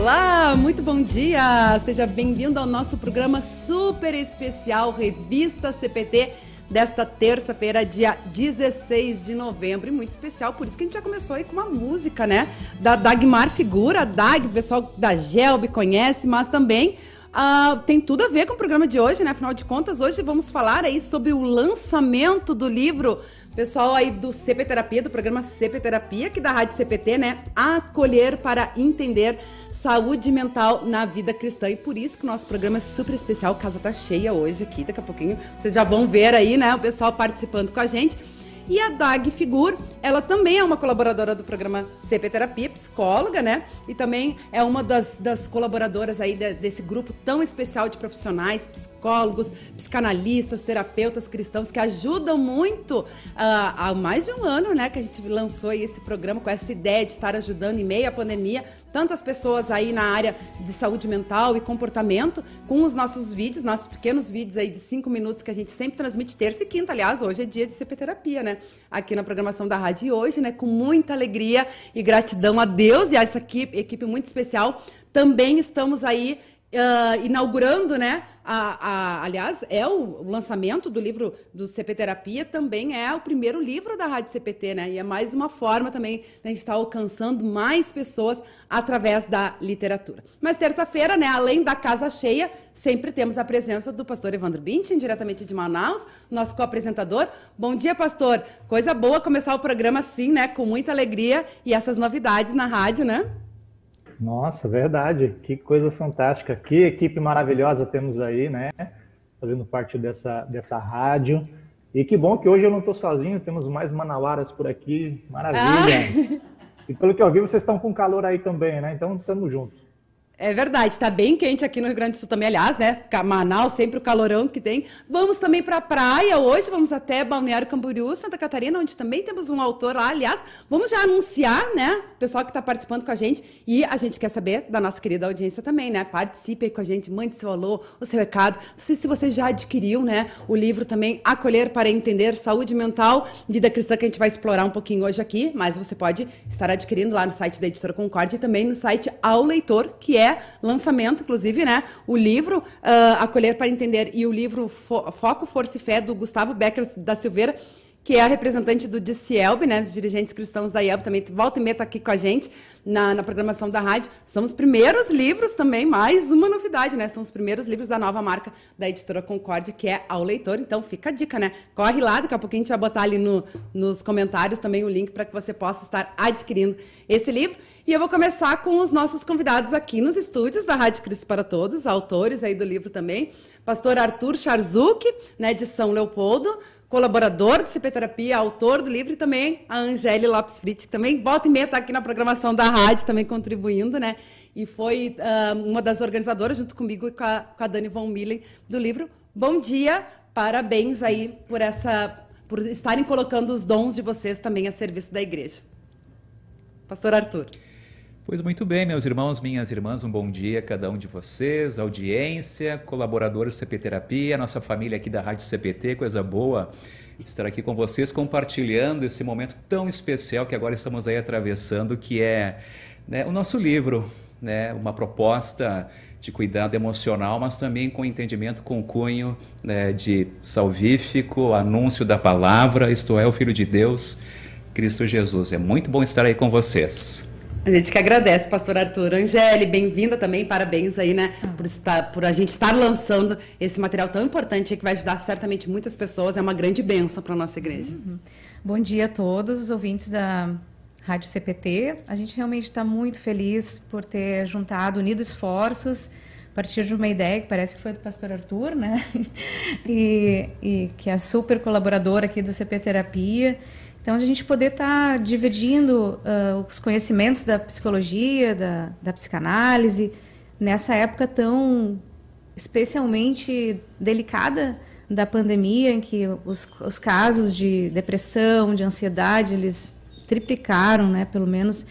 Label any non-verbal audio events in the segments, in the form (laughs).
Olá, muito bom dia! Seja bem-vindo ao nosso programa super especial Revista CPT desta terça-feira, dia 16 de novembro. E muito especial, por isso que a gente já começou aí com uma música, né? Da Dagmar Figura, Dag, o pessoal da Gelb conhece, mas também Uh, tem tudo a ver com o programa de hoje, né? Afinal de contas, hoje vamos falar aí sobre o lançamento do livro pessoal aí do CP Terapia, do programa CP Terapia, aqui da Rádio CPT, né? Acolher para entender saúde mental na vida cristã. E por isso que o nosso programa é super especial. A casa tá cheia hoje aqui, daqui a pouquinho vocês já vão ver aí, né? O pessoal participando com a gente. E a Dag Figur, ela também é uma colaboradora do programa CP Terapia, psicóloga, né? E também é uma das, das colaboradoras aí de, desse grupo tão especial de profissionais, psicólogos, psicanalistas, terapeutas cristãos que ajudam muito uh, há mais de um ano, né? Que a gente lançou esse programa com essa ideia de estar ajudando em meio à pandemia tantas pessoas aí na área de saúde mental e comportamento com os nossos vídeos, nossos pequenos vídeos aí de cinco minutos que a gente sempre transmite terça e quinta. Aliás, hoje é dia de CP Terapia, né? Aqui na programação da rádio e hoje, né? Com muita alegria e gratidão a Deus e a essa equipe, equipe muito especial. Também estamos aí uh, inaugurando, né? A, a, aliás, é o, o, lançamento do livro do CP Terapia, também é o primeiro livro da Rádio CPT, né? E é mais uma forma também de a gente estar tá alcançando mais pessoas através da literatura. Mas terça-feira, né, além da casa cheia, sempre temos a presença do pastor Evandro Bintin, diretamente de Manaus, nosso co-apresentador. Bom dia, pastor. Coisa boa começar o programa assim, né? Com muita alegria e essas novidades na rádio, né? Nossa, verdade. Que coisa fantástica. Que equipe maravilhosa temos aí, né? Fazendo parte dessa, dessa rádio. E que bom que hoje eu não estou sozinho, temos mais manauaras por aqui. Maravilha. Ah. E pelo que eu vi, vocês estão com calor aí também, né? Então, estamos juntos. É verdade, está bem quente aqui no Rio Grande do Sul também, aliás, né? Manaus, sempre o calorão que tem. Vamos também para a praia hoje, vamos até Balneário Camboriú, Santa Catarina, onde também temos um autor lá. Aliás, vamos já anunciar, né? O pessoal que está participando com a gente. E a gente quer saber da nossa querida audiência também, né? Participe aí com a gente, mande seu alô, o seu recado. Você, se você já adquiriu, né? O livro também, Acolher para Entender Saúde Mental, Vida Cristã, que a gente vai explorar um pouquinho hoje aqui, mas você pode estar adquirindo lá no site da Editora Concorde e também no site Ao Leitor, que é lançamento, inclusive, né? O livro uh, Acolher para Entender e o livro Fo Foco, Força e Fé, do Gustavo Becker da Silveira, que é a representante do DCELB, né, os dirigentes cristãos da IELB, também volta e meia está aqui com a gente na, na, programação da rádio. São os primeiros livros também, mais uma novidade, né? São os primeiros livros da nova marca da editora Concórdia, que é ao leitor. Então fica a dica, né? Corre lá, daqui a pouquinho a gente vai botar ali no, nos comentários também o link para que você possa estar adquirindo esse livro. E eu vou começar com os nossos convidados aqui nos estúdios da Rádio Cristo para Todos, autores aí do livro também. Pastor Arthur Charzuk, né, de São Leopoldo, colaborador de CP Terapia, autor do livro, e também a Angele Lopes Fritz, que também volta e meia está aqui na programação da rádio, também contribuindo, né? E foi uh, uma das organizadoras, junto comigo e com a, com a Dani Von Millen, do livro. Bom dia, parabéns aí por essa por estarem colocando os dons de vocês também a serviço da igreja. Pastor Arthur. Pois muito bem, meus irmãos, minhas irmãs, um bom dia a cada um de vocês, audiência, colaboradores do CP Terapia, nossa família aqui da Rádio CPT, coisa boa estar aqui com vocês compartilhando esse momento tão especial que agora estamos aí atravessando, que é né, o nosso livro, né, uma proposta de cuidado emocional, mas também com entendimento com cunho né, de salvífico, anúncio da palavra, isto é, o Filho de Deus, Cristo Jesus. É muito bom estar aí com vocês. A gente que agradece, pastor Arthur. Angele, bem-vinda também, parabéns aí, né, por, estar, por a gente estar lançando esse material tão importante que vai ajudar certamente muitas pessoas, é uma grande benção para a nossa igreja. Uhum. Bom dia a todos os ouvintes da Rádio CPT. A gente realmente está muito feliz por ter juntado, unido esforços a partir de uma ideia que parece que foi do pastor Arthur, né, (laughs) e, e que é super colaborador aqui do CP Terapia, então, a gente poder estar tá dividindo uh, os conhecimentos da psicologia, da, da psicanálise, nessa época tão especialmente delicada da pandemia, em que os, os casos de depressão, de ansiedade, eles triplicaram, né, pelo menos.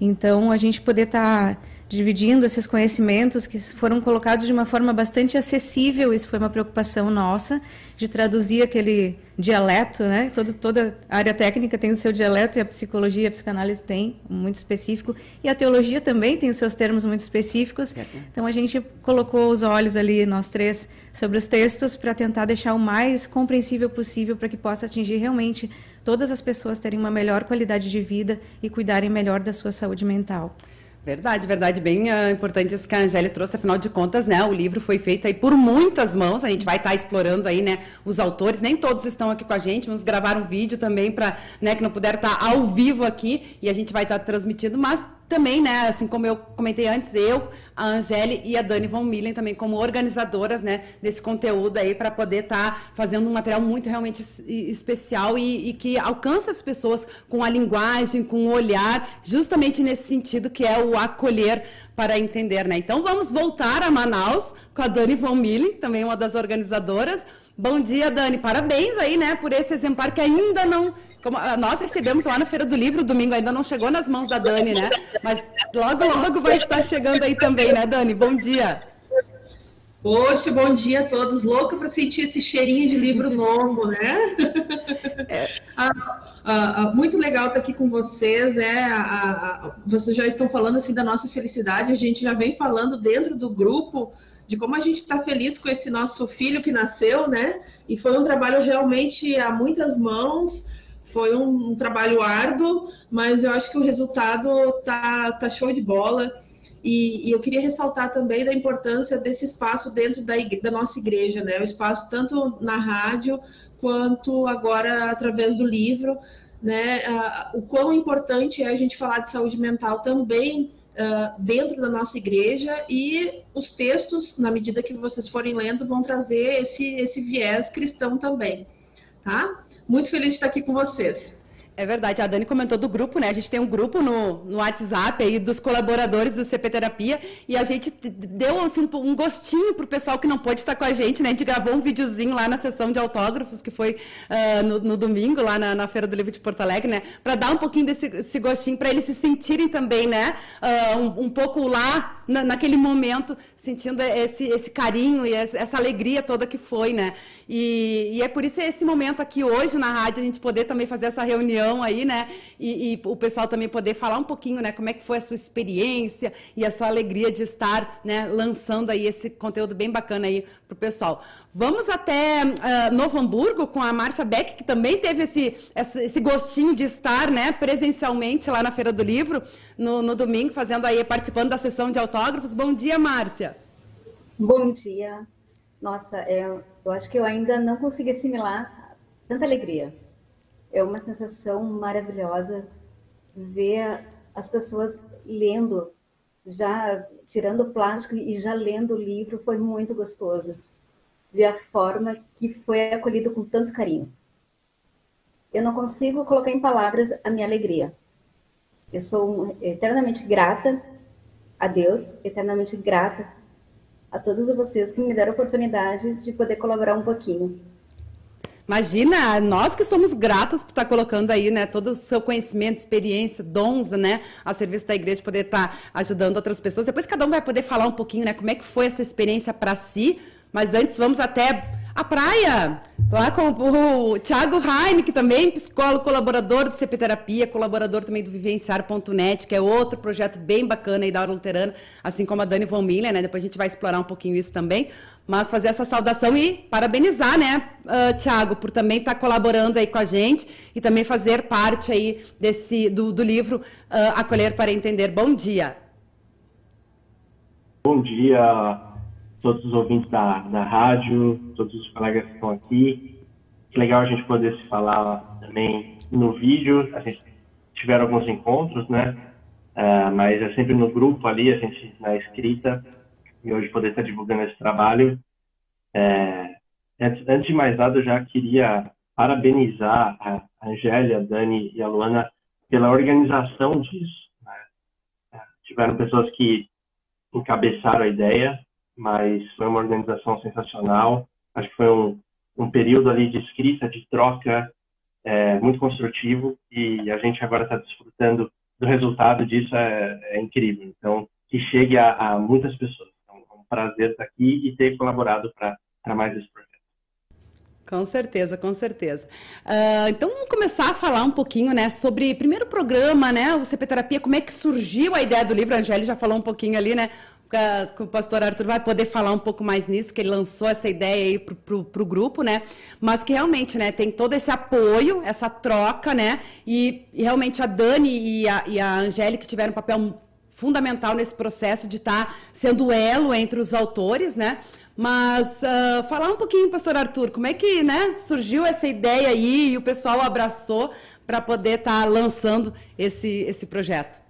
Então, a gente poder estar tá dividindo esses conhecimentos que foram colocados de uma forma bastante acessível. Isso foi uma preocupação nossa de traduzir aquele dialeto, né? Toda, toda área técnica tem o seu dialeto e a psicologia, a psicanálise tem muito específico e a teologia também tem os seus termos muito específicos. Então a gente colocou os olhos ali nós três sobre os textos para tentar deixar o mais compreensível possível para que possa atingir realmente todas as pessoas terem uma melhor qualidade de vida e cuidarem melhor da sua saúde mental. Verdade, verdade, bem uh, importante isso que a Angélia trouxe, afinal de contas, né, o livro foi feito aí por muitas mãos, a gente vai estar tá explorando aí, né, os autores, nem todos estão aqui com a gente, uns gravaram vídeo também para, né, que não puderam estar tá ao vivo aqui, e a gente vai estar tá transmitindo, mas também, né, assim como eu comentei antes, eu, a Angele e a Dani Von Millen também como organizadoras, né, desse conteúdo aí para poder estar tá fazendo um material muito realmente especial e, e, que alcança as pessoas com a linguagem, com o olhar, justamente nesse sentido que é o acolher para entender, né? Então vamos voltar a Manaus com a Dani Von Millen, também uma das organizadoras. Bom dia, Dani. Parabéns aí, né, por esse exemplar que ainda não como, ah, nós recebemos lá na Feira do Livro, domingo ainda não chegou nas mãos da Dani, né? Mas logo, logo vai estar chegando aí também, né, Dani? Bom dia. Poxa, bom dia a todos. Louca para sentir esse cheirinho de livro novo, né? É. Ah, ah, ah, muito legal estar aqui com vocês. É, vocês já estão falando assim da nossa felicidade. A gente já vem falando dentro do grupo de como a gente está feliz com esse nosso filho que nasceu, né? E foi um trabalho realmente a muitas mãos. Foi um, um trabalho árduo, mas eu acho que o resultado tá, tá show de bola. E, e, eu queria ressaltar também da importância desse espaço dentro da, da, nossa igreja, né? O espaço tanto na rádio quanto agora através do livro, né? Uh, o quão importante é a gente falar de saúde mental também dentro da nossa igreja e os textos, na medida que vocês forem lendo, vão trazer esse, esse viés cristão também, tá? Muito feliz de estar aqui com vocês. É verdade, a Dani comentou do grupo, né? A gente tem um grupo no, no WhatsApp aí dos colaboradores do CP Terapia e a gente deu assim, um gostinho pro pessoal que não pôde estar com a gente, né? A gente gravou um videozinho lá na sessão de autógrafos que foi uh, no, no, domingo, lá na, na, Feira do Livro de Porto Alegre, né? Para dar um pouquinho desse gostinho, para eles se sentirem também, né? Uh, um, um, pouco lá, na, naquele momento, sentindo esse, esse carinho e essa alegria toda que foi, né? E, e é por isso esse momento aqui hoje na rádio, a gente poder também fazer essa reunião aí, né? E, e, o pessoal também poder falar um pouquinho, né? Como é que foi a sua experiência e a sua alegria de estar, né? Lançando aí esse conteúdo bem bacana aí para o pessoal. Vamos até uh, Novo Hamburgo com a Márcia Beck, que também teve esse, esse gostinho de estar, né? Presencialmente lá na Feira do Livro no, no domingo, fazendo aí, participando da sessão de autógrafos. Bom dia, Márcia. Bom dia. Nossa, é, eu acho que eu ainda não consegui assimilar tanta alegria é uma sensação maravilhosa ver as pessoas lendo, já tirando o plástico e já lendo o livro, foi muito gostoso. Ver a forma que foi acolhido com tanto carinho. Eu não consigo colocar em palavras a minha alegria. Eu sou eternamente grata a Deus, eternamente grata a todos vocês que me deram a oportunidade de poder colaborar um pouquinho. Imagina, nós que somos gratos por estar colocando aí, né, todo o seu conhecimento, experiência, dons, né, a serviço da igreja, poder estar ajudando outras pessoas. Depois cada um vai poder falar um pouquinho, né, como é que foi essa experiência para si. Mas antes vamos até a praia, lá com o Thiago que também psicólogo, colaborador do CP Terapia, colaborador também do Vivenciar.net, que é outro projeto bem bacana aí da Hora Luterana, assim como a Dani Von Miller, né? Depois a gente vai explorar um pouquinho isso também. Mas fazer essa saudação e parabenizar, né, uh, Thiago, por também estar tá colaborando aí com a gente e também fazer parte aí desse, do, do livro uh, Acolher para Entender. Bom dia. Bom dia, todos os ouvintes da, da rádio, todos os colegas que estão aqui. Que legal a gente poder se falar também no vídeo. A gente tiveram alguns encontros, né? Uh, mas é sempre no grupo ali, a gente na escrita. E hoje poder estar divulgando esse trabalho. É, antes de mais nada, eu já queria parabenizar a Angélia, a Dani e a Luana pela organização disso. Né? É, tiveram pessoas que encabeçaram a ideia, mas foi uma organização sensacional. Acho que foi um, um período ali de escrita, de troca é, muito construtivo e a gente agora está desfrutando do resultado disso, é, é, incrível. Então, que chegue a, a muitas pessoas. Então, é um prazer estar aqui e ter colaborado para mais esse projeto. Com certeza, com certeza. Uh, então vamos começar a falar um pouquinho, né, sobre primeiro programa, né, o CP Terapia, como é que surgiu a ideia do livro, a Angélica já falou um pouquinho ali, né, que o pastor Arthur vai poder falar um pouco mais nisso, que ele lançou essa ideia aí pro, pro, grupo, né? Mas que realmente, né, tem todo esse apoio, essa troca, né? E, e realmente a Dani e a, e a Angélica tiveram um papel fundamental nesse processo de estar tá sendo elo entre os autores, né? Mas uh, falar um pouquinho, pastor Arthur, como é que né, surgiu essa ideia aí e o pessoal abraçou para poder estar tá lançando esse, esse projeto?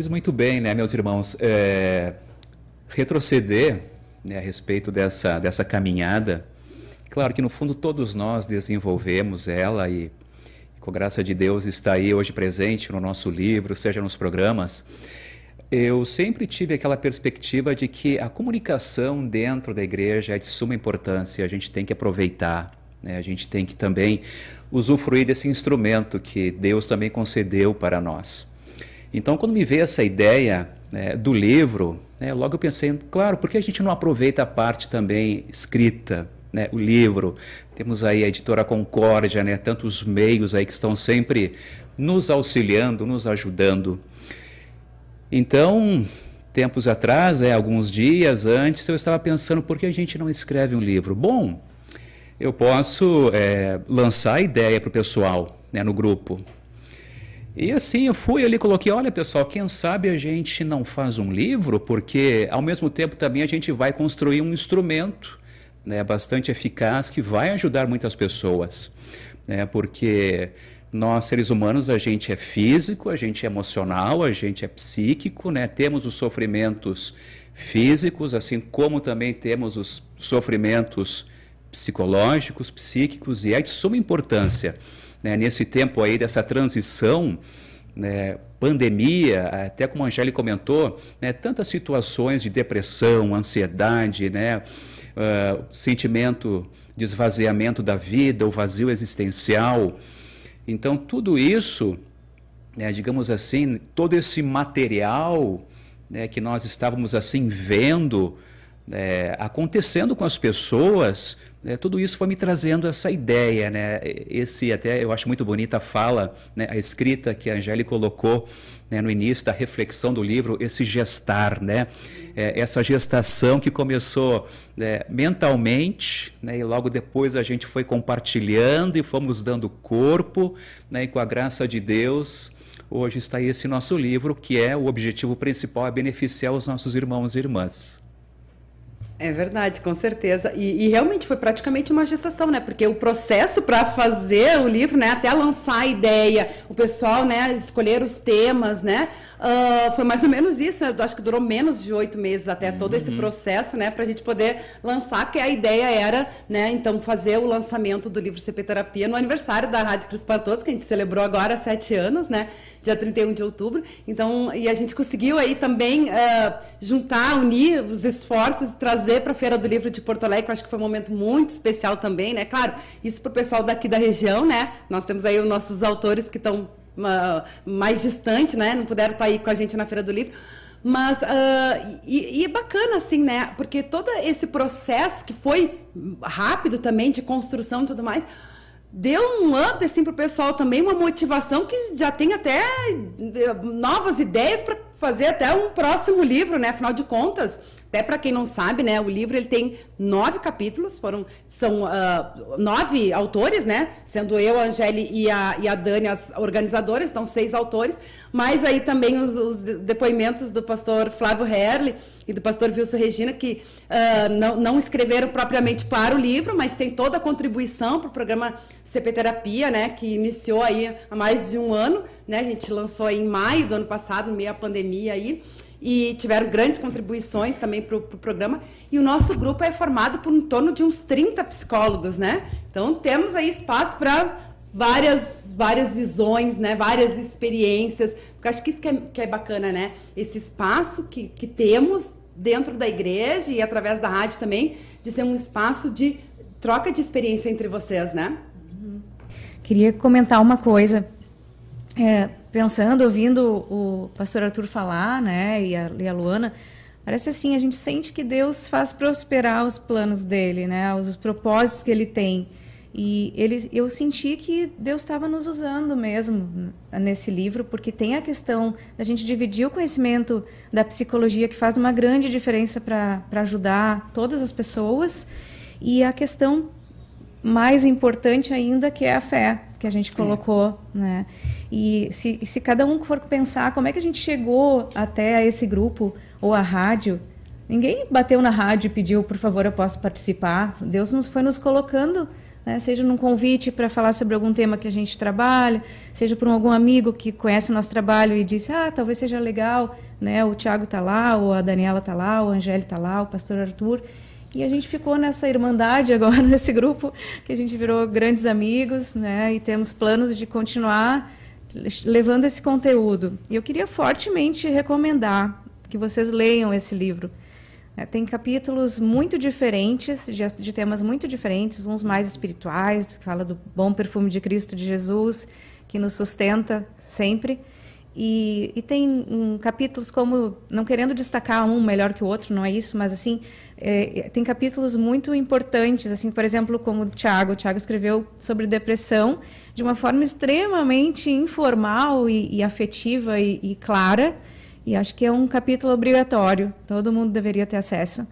Pois muito bem, né, meus irmãos. É, retroceder né, a respeito dessa, dessa caminhada, claro que no fundo todos nós desenvolvemos ela e, com graça de Deus, está aí hoje presente no nosso livro, seja nos programas. Eu sempre tive aquela perspectiva de que a comunicação dentro da igreja é de suma importância, a gente tem que aproveitar, né? a gente tem que também usufruir desse instrumento que Deus também concedeu para nós. Então, quando me veio essa ideia né, do livro, né, logo eu pensei, claro, por que a gente não aproveita a parte também escrita, né, o livro? Temos aí a editora Concórdia, né, tantos meios aí que estão sempre nos auxiliando, nos ajudando. Então, tempos atrás, é, alguns dias antes, eu estava pensando, por que a gente não escreve um livro? Bom, eu posso é, lançar a ideia para o pessoal né, no grupo. E assim eu fui ali coloquei, olha pessoal, quem sabe a gente não faz um livro, porque ao mesmo tempo também a gente vai construir um instrumento né, bastante eficaz que vai ajudar muitas pessoas, né, porque nós seres humanos a gente é físico, a gente é emocional, a gente é psíquico, né, temos os sofrimentos físicos, assim como também temos os sofrimentos psicológicos, psíquicos e é de suma importância né, nesse tempo aí dessa transição, né, pandemia, até como a Angélica comentou, né, tantas situações de depressão, ansiedade, né, uh, sentimento de esvaziamento da vida, o vazio existencial. Então, tudo isso, né, digamos assim, todo esse material né, que nós estávamos assim vendo é, acontecendo com as pessoas, né, tudo isso foi me trazendo essa ideia, né? Esse até eu acho muito bonita a fala, né, a escrita que a Angélica colocou né, no início da reflexão do livro, esse gestar, né? É, essa gestação que começou né, mentalmente, né, e logo depois a gente foi compartilhando e fomos dando corpo, né, e com a graça de Deus, hoje está esse nosso livro, que é o objetivo principal, é beneficiar os nossos irmãos e irmãs. É verdade, com certeza. E, e, realmente foi praticamente uma gestação, né? Porque o processo para fazer o livro, né, até lançar a ideia, o pessoal, né, escolher os temas, né, uh, foi mais ou menos isso. Eu acho que durou menos de oito meses até todo esse uhum. processo, né, para a gente poder lançar, que a ideia era, né, então fazer o lançamento do livro CP Terapia no aniversário da Rádio Cris para Todos, que a gente celebrou agora há sete anos, né? Dia 31 de outubro. Então, e a gente conseguiu aí também uh, juntar, unir os esforços e trazer para a Feira do Livro de Porto Alegre, que eu acho que foi um momento muito especial também, né? Claro, isso para o pessoal daqui da região, né? Nós temos aí os nossos autores que estão mais distantes, né? Não puderam estar tá aí com a gente na Feira do Livro. Mas, uh, e, e, é bacana, assim, né? Porque todo esse processo que foi rápido também, de construção e tudo mais, deu um up, assim, pro pessoal também, uma motivação que já tem até eh, novas ideias para fazer até um próximo livro, né? Afinal de contas, até para quem não sabe, né, o livro ele tem nove capítulos, foram são uh, nove autores, né, sendo eu, a Angeli e a, e a Dani as organizadoras, então seis autores, mas aí também os, os depoimentos do pastor Flávio Herle e do pastor Wilson Regina, que uh, não, não escreveram propriamente para o livro, mas tem toda a contribuição para o programa CP Terapia, né, que iniciou aí há mais de um ano, né, a gente lançou em maio do ano passado, meio à pandemia aí, e tiveram grandes contribuições também para o pro programa. E o nosso grupo é formado por em torno de uns 30 psicólogos, né? Então temos aí espaço para várias várias visões, né? Várias experiências. Porque acho que isso que é, que é bacana, né? Esse espaço que, que temos dentro da igreja e através da rádio também, de ser um espaço de troca de experiência entre vocês, né? Queria comentar uma coisa. É, pensando, ouvindo o pastor Arthur falar, né, e a, e a Luana, parece assim, a gente sente que Deus faz prosperar os planos dele, né, os, os propósitos que ele tem. E ele, eu senti que Deus estava nos usando mesmo nesse livro, porque tem a questão da gente dividir o conhecimento da psicologia, que faz uma grande diferença para ajudar todas as pessoas, e a questão mais importante ainda, que é a fé que a gente é. colocou, é. né? E se, se cada um for pensar como é que a gente chegou até esse grupo ou a rádio, ninguém bateu na rádio e pediu, por favor, eu posso participar. Deus nos foi nos colocando, né? seja num convite para falar sobre algum tema que a gente trabalha, seja por algum amigo que conhece o nosso trabalho e disse, ah, talvez seja legal, né? O Tiago está lá, ou a Daniela está lá, o Angélica está lá, o pastor Arthur. E a gente ficou nessa irmandade agora, (laughs) nesse grupo, que a gente virou grandes amigos, né? E temos planos de continuar levando esse conteúdo. E eu queria fortemente recomendar que vocês leiam esse livro. É, tem capítulos muito diferentes, de, temas muito diferentes, uns mais espirituais, que fala do bom perfume de Cristo, de Jesus, que nos sustenta sempre. E, e tem um, capítulos como, não querendo destacar um melhor que o outro, não é isso, mas assim, é, tem capítulos muito importantes, assim, por exemplo, como o Tiago. O Tiago escreveu sobre depressão de uma forma extremamente informal e, e afetiva e, e, clara. E acho que é um capítulo obrigatório. Todo mundo deveria ter acesso.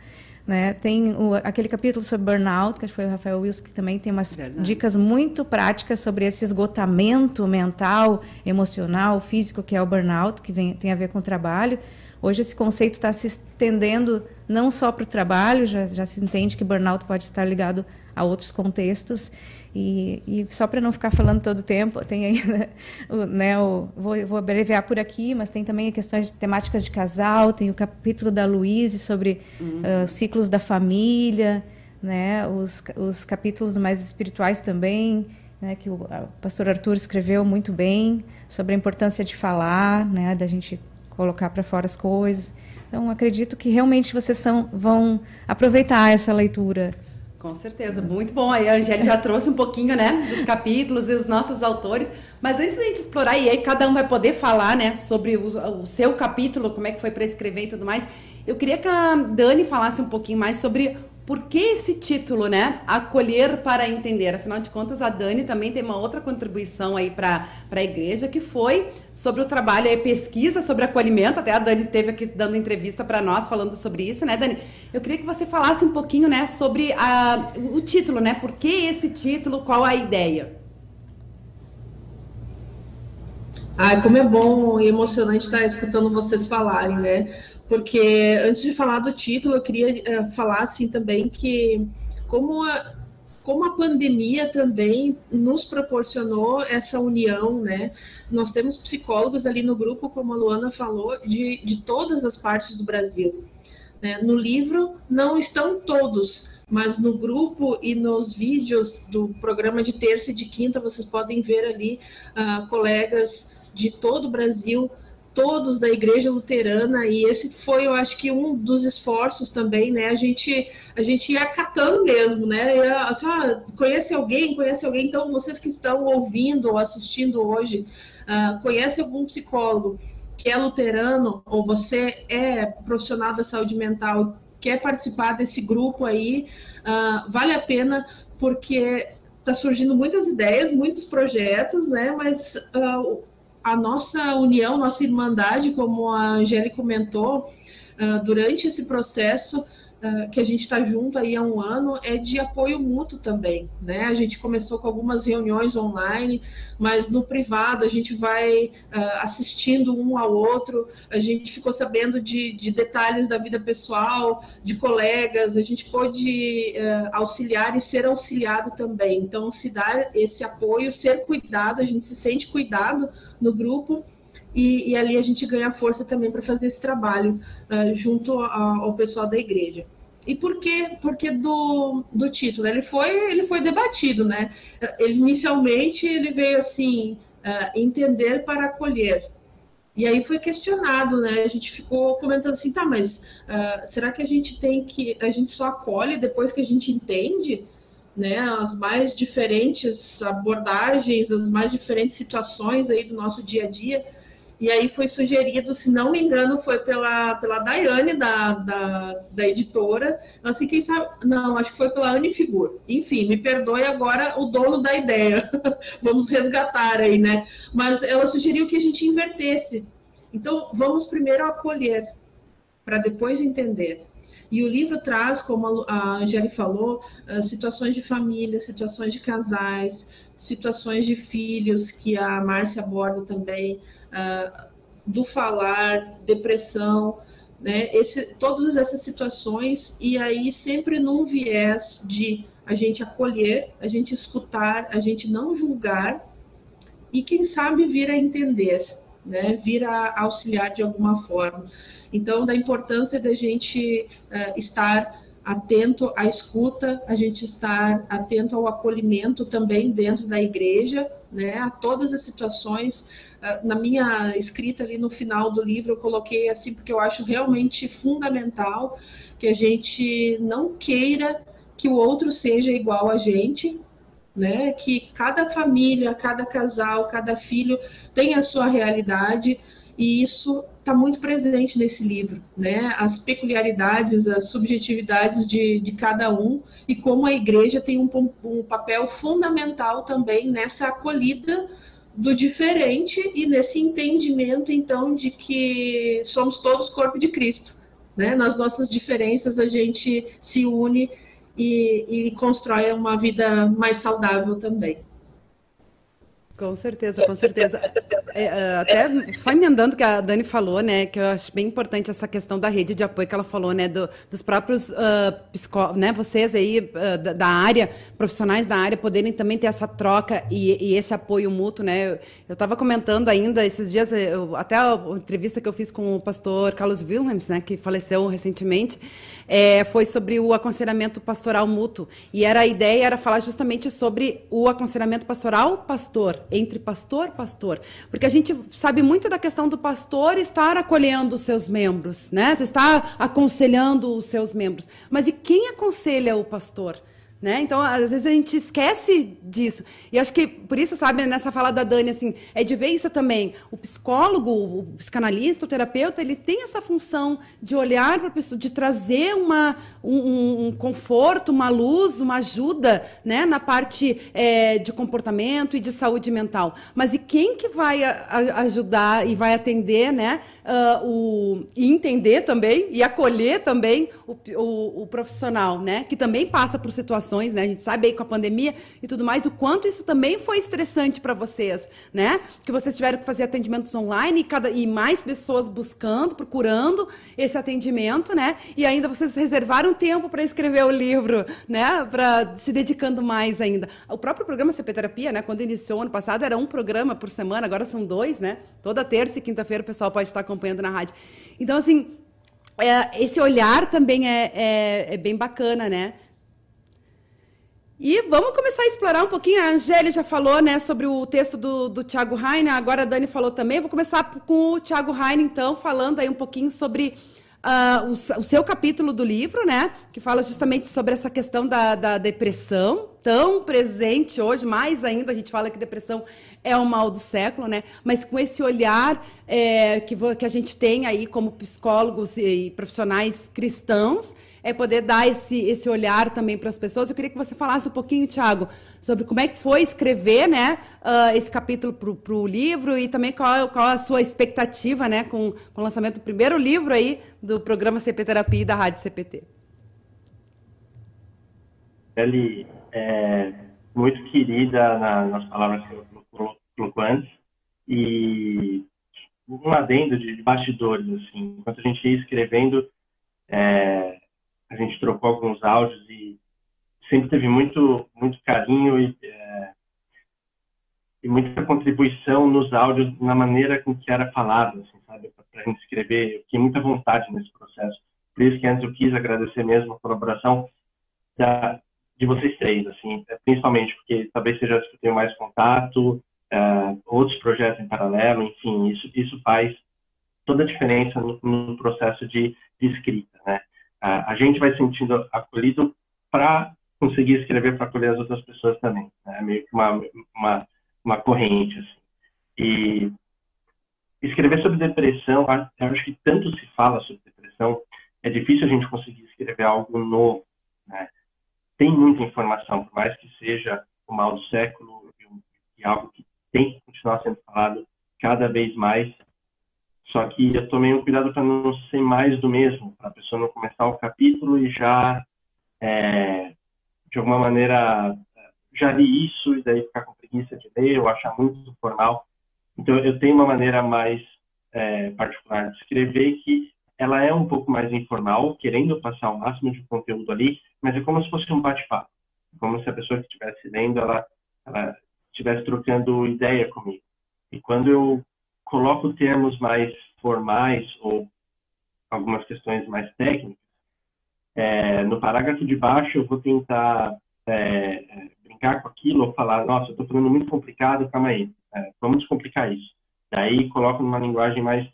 Né? Tem o, aquele capítulo sobre burnout, que foi o Rafael Wilson, que também tem umas Verdade. dicas muito práticas sobre esse esgotamento mental, emocional, físico, que é o burnout, que vem, tem a ver com o trabalho. Hoje esse conceito está se estendendo não só para o trabalho, já, já se entende que burnout pode estar ligado a outros contextos. E, e só para não ficar falando todo o tempo, tem ainda, o, né, o, vou, vou abreviar por aqui, mas tem também questões de temáticas de casal, tem o capítulo da Luíse sobre uhum. uh, ciclos da família, né, os, os capítulos mais espirituais também, né, que o, o pastor Arthur escreveu muito bem sobre a importância de falar, né, da gente colocar para fora as coisas. Então, acredito que realmente vocês são, vão aproveitar essa leitura. Com certeza, muito bom. Aí a Angélica já trouxe um pouquinho, né, dos capítulos e os nossos autores. Mas antes da gente explorar, e aí cada um vai poder falar, né, sobre o, o seu capítulo, como é que foi para escrever e tudo mais, eu queria que a Dani falasse um pouquinho mais sobre por que esse título, né? Acolher para entender. Afinal de contas, a Dani também tem uma outra contribuição aí para a igreja, que foi sobre o trabalho e pesquisa sobre acolhimento. Até a Dani teve aqui dando entrevista para nós falando sobre isso, né, Dani? Eu queria que você falasse um pouquinho, né, sobre a, o título, né? Por que esse título? Qual a ideia? Ah, como é bom e emocionante estar escutando vocês falarem, né? Porque antes de falar do título, eu queria uh, falar assim também que como a, como a pandemia também nos proporcionou essa união, né? Nós temos psicólogos ali no grupo, como a Luana falou, de, de todas as partes do Brasil. Né? No livro não estão todos, mas no grupo e nos vídeos do programa de terça e de quinta vocês podem ver ali uh, colegas de todo o Brasil, todos da Igreja Luterana, e esse foi, eu acho que um dos esforços também, né? A gente, a gente ia catando mesmo, né? Ia, assim, ah, conhece alguém, conhece alguém, então vocês que estão ouvindo ou assistindo hoje, uh, conhece algum psicólogo que é luterano, ou você é profissional da saúde mental quer participar desse grupo aí, uh, vale a pena porque está surgindo muitas ideias, muitos projetos, né? Mas uh, a nossa união, nossa irmandade, como a Angélica comentou, uh, durante esse processo que a gente está junto aí há um ano é de apoio mútuo também, né? A gente começou com algumas reuniões online, mas no privado a gente vai uh, assistindo um ao outro, a gente ficou sabendo de, de, detalhes da vida pessoal, de colegas, a gente pôde uh, auxiliar e ser auxiliado também. Então, se dar esse apoio, ser cuidado, a gente se sente cuidado no grupo. E, e, ali a gente ganha força também para fazer esse trabalho uh, junto ao, ao pessoal da igreja. E por quê? Porque do, do título, ele foi, ele foi debatido, né? Ele, inicialmente ele veio assim, uh, entender para acolher. E aí foi questionado, né? A gente ficou comentando assim, tá, mas uh, será que a gente tem que, a gente só acolhe depois que a gente entende? Né, as mais diferentes abordagens, as mais diferentes situações aí do nosso dia a dia. E aí foi sugerido, se não me engano, foi pela, pela Daiane, da, da, da editora. Assim, quem sabe. Não, acho que foi pela Anne Figur. Enfim, me perdoe agora o dono da ideia. (laughs) vamos resgatar aí, né? Mas ela sugeriu que a gente invertesse. Então, vamos primeiro acolher, para depois entender. E o livro traz, como a Angeli falou, ah, situações de família, situações de casais, situações de filhos, que a Márcia aborda também, uh, do falar, depressão, né? Esse, todas essas situações, e aí sempre num viés de a gente acolher, a gente escutar, a gente não julgar, e quem sabe vir a entender, né? vir a auxiliar de alguma forma. Então, da importância da gente uh, estar atento à escuta, a gente estar atento ao acolhimento também dentro da igreja, né, a todas as situações. Ah, na minha escrita ali no final do livro, eu coloquei assim, porque eu acho realmente fundamental que a gente não queira que o outro seja igual a gente, né? Que cada família, cada casal, cada filho tem a sua realidade e isso está muito presente nesse livro, né? As peculiaridades, as subjetividades de, de cada um e como a igreja tem um, um papel fundamental também nessa acolhida do diferente e nesse entendimento, então, de que somos todos corpo de Cristo, né? Nas nossas diferenças a gente se une e, e constrói uma vida mais saudável também. Com certeza, com certeza. É, é, até só emendando que a Dani falou, né, que eu acho bem importante essa questão da rede de apoio que ela falou, né, do, dos próprios uh, psicó né, vocês aí uh, da, da, área, profissionais da área, poderem também ter essa troca e, e esse apoio mútuo, né. Eu estava comentando ainda esses dias, eu, até a entrevista que eu fiz com o pastor Carlos Wilhelms, né, que faleceu recentemente, é, foi sobre o aconselhamento pastoral mútuo. E era a ideia era falar justamente sobre o aconselhamento pastoral pastor, entre pastor pastor. Porque a gente sabe muito da questão do pastor estar acolhendo os seus membros, né? Estar aconselhando os seus membros. Mas e quem aconselha o pastor? Né? Então, às vezes a gente esquece disso. E acho que por isso, sabe, nessa fala da Dani, assim, é de ver isso também. O psicólogo, o psicanalista, o terapeuta, ele tem essa função de olhar para a pessoa, de trazer uma, um, um, conforto, uma luz, uma ajuda, né, na parte é, de comportamento e de saúde mental. Mas e quem que vai a, a ajudar e vai atender, né, uh, o, e entender também e acolher também o, o, o profissional, né, que também passa por situações situações, né? A gente sabe aí com a pandemia e tudo mais, o quanto isso também foi estressante para vocês, né? Que vocês tiveram que fazer atendimentos online e, cada, e mais pessoas buscando, procurando esse atendimento, né? E ainda vocês reservaram tempo para escrever o livro, né? Para se dedicando mais ainda. O próprio programa Terapia, né? Quando iniciou ano passado, era um programa por semana, agora são dois, né? Toda terça e quinta-feira o pessoal pode estar acompanhando na rádio. Então, assim, é, esse olhar também é, é, é bem bacana, né? E vamos começar a explorar um pouquinho. A Angélia já falou né, sobre o texto do, do Tiago Heine, agora a Dani falou também. Vou começar com o Tiago Heine, então, falando aí um pouquinho sobre uh, o, o, seu capítulo do livro, né? Que fala justamente sobre essa questão da, da depressão, tão presente hoje, mais ainda, a gente fala que depressão é o mal do século, né? Mas com esse olhar é, que, que a gente tem aí como psicólogos e, e profissionais cristãos, é poder dar esse, esse olhar também para as pessoas. Eu queria que você falasse um pouquinho, Tiago, sobre como é que foi escrever né, uh, esse capítulo para o livro e também qual, qual a sua expectativa né, com, com o lançamento do primeiro livro aí do programa CP Terapia e da Rádio CPT. Ele é muito querida na, nas palavras que eu colocou antes e um adendo de, de bastidores, assim, enquanto a gente ia escrevendo, é, a gente trocou alguns áudios e sempre teve muito, muito carinho e, é, e muita contribuição nos áudios, na maneira com que era falado, assim, sabe, para a gente escrever. Eu fiquei muita vontade nesse processo. Por isso que antes eu quis agradecer mesmo a colaboração da, de vocês três, assim, principalmente porque talvez seja que eu tenho mais contato, uh, outros projetos em paralelo, enfim, isso, isso faz toda a diferença no, no processo de, de escrita, né? A gente vai sentindo acolhido para conseguir escrever para acolher as outras pessoas também. Né? É meio que uma, uma, uma corrente. Assim. E escrever sobre depressão, eu acho que tanto se fala sobre depressão, é difícil a gente conseguir escrever algo novo. Né? Tem muita informação, por mais que seja o mal do século e algo que tem que continuar sendo falado cada vez mais, só que eu tomei um cuidado para não ser mais do mesmo, para a pessoa não começar o capítulo e já, é, de alguma maneira, já li isso e daí ficar com preguiça de ler ou achar muito formal. Então, eu tenho uma maneira mais é, particular de escrever que ela é um pouco mais informal, querendo passar o máximo de conteúdo ali, mas é como se fosse um bate-papo. Como se a pessoa que estivesse lendo, ela, ela estivesse trocando ideia comigo. E quando eu coloco termos mais formais ou algumas questões mais técnicas, é, no parágrafo de baixo eu vou tentar é, brincar com aquilo ou falar, nossa, eu estou falando muito complicado, calma aí, é, vamos descomplicar isso. Daí coloco numa linguagem mais,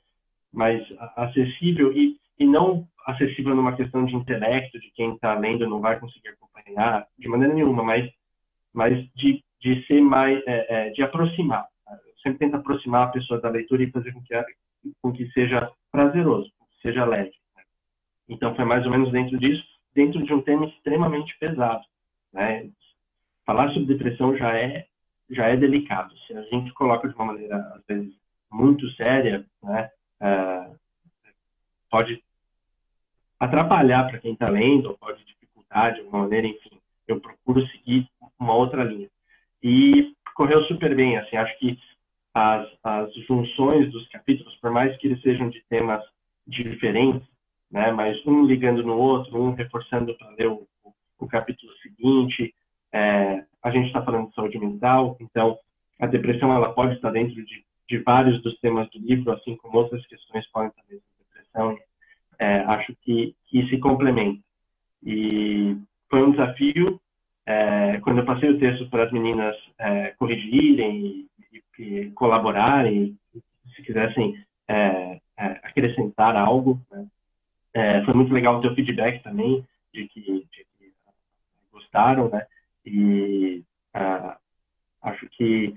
mais acessível e, e não acessível numa questão de intelecto, de quem está lendo não vai conseguir acompanhar, de maneira nenhuma, mas, mas de, de ser mais, é, é de aproximar sempre tenta aproximar a pessoa da leitura e fazer com que, com que seja prazeroso, seja leve. Né? Então, foi mais ou menos dentro disso, dentro de um tema extremamente pesado. Né? Falar sobre depressão já é, já é delicado. Se a gente coloca de uma maneira, às vezes, muito séria, né? Uh, pode atrapalhar para quem está lendo, ou pode dificultar de alguma maneira, enfim. Eu procuro seguir uma outra linha. E correu super bem, assim, acho que as, as junções dos capítulos, por mais que eles sejam de temas diferentes, né, mas um ligando no outro, um reforçando para ler o, o, capítulo seguinte. É, a gente está falando de saúde mental, então a depressão ela pode estar dentro de, de vários dos temas do livro, assim como outras questões podem estar dentro da depressão. É, acho que, que se complementa. E foi um desafio é, quando eu passei o texto para as meninas é, corrigirem que colaborarem, se quisessem é, é, acrescentar algo. Né? É, foi muito legal o teu feedback também, de que, de que gostaram, né? E uh, acho que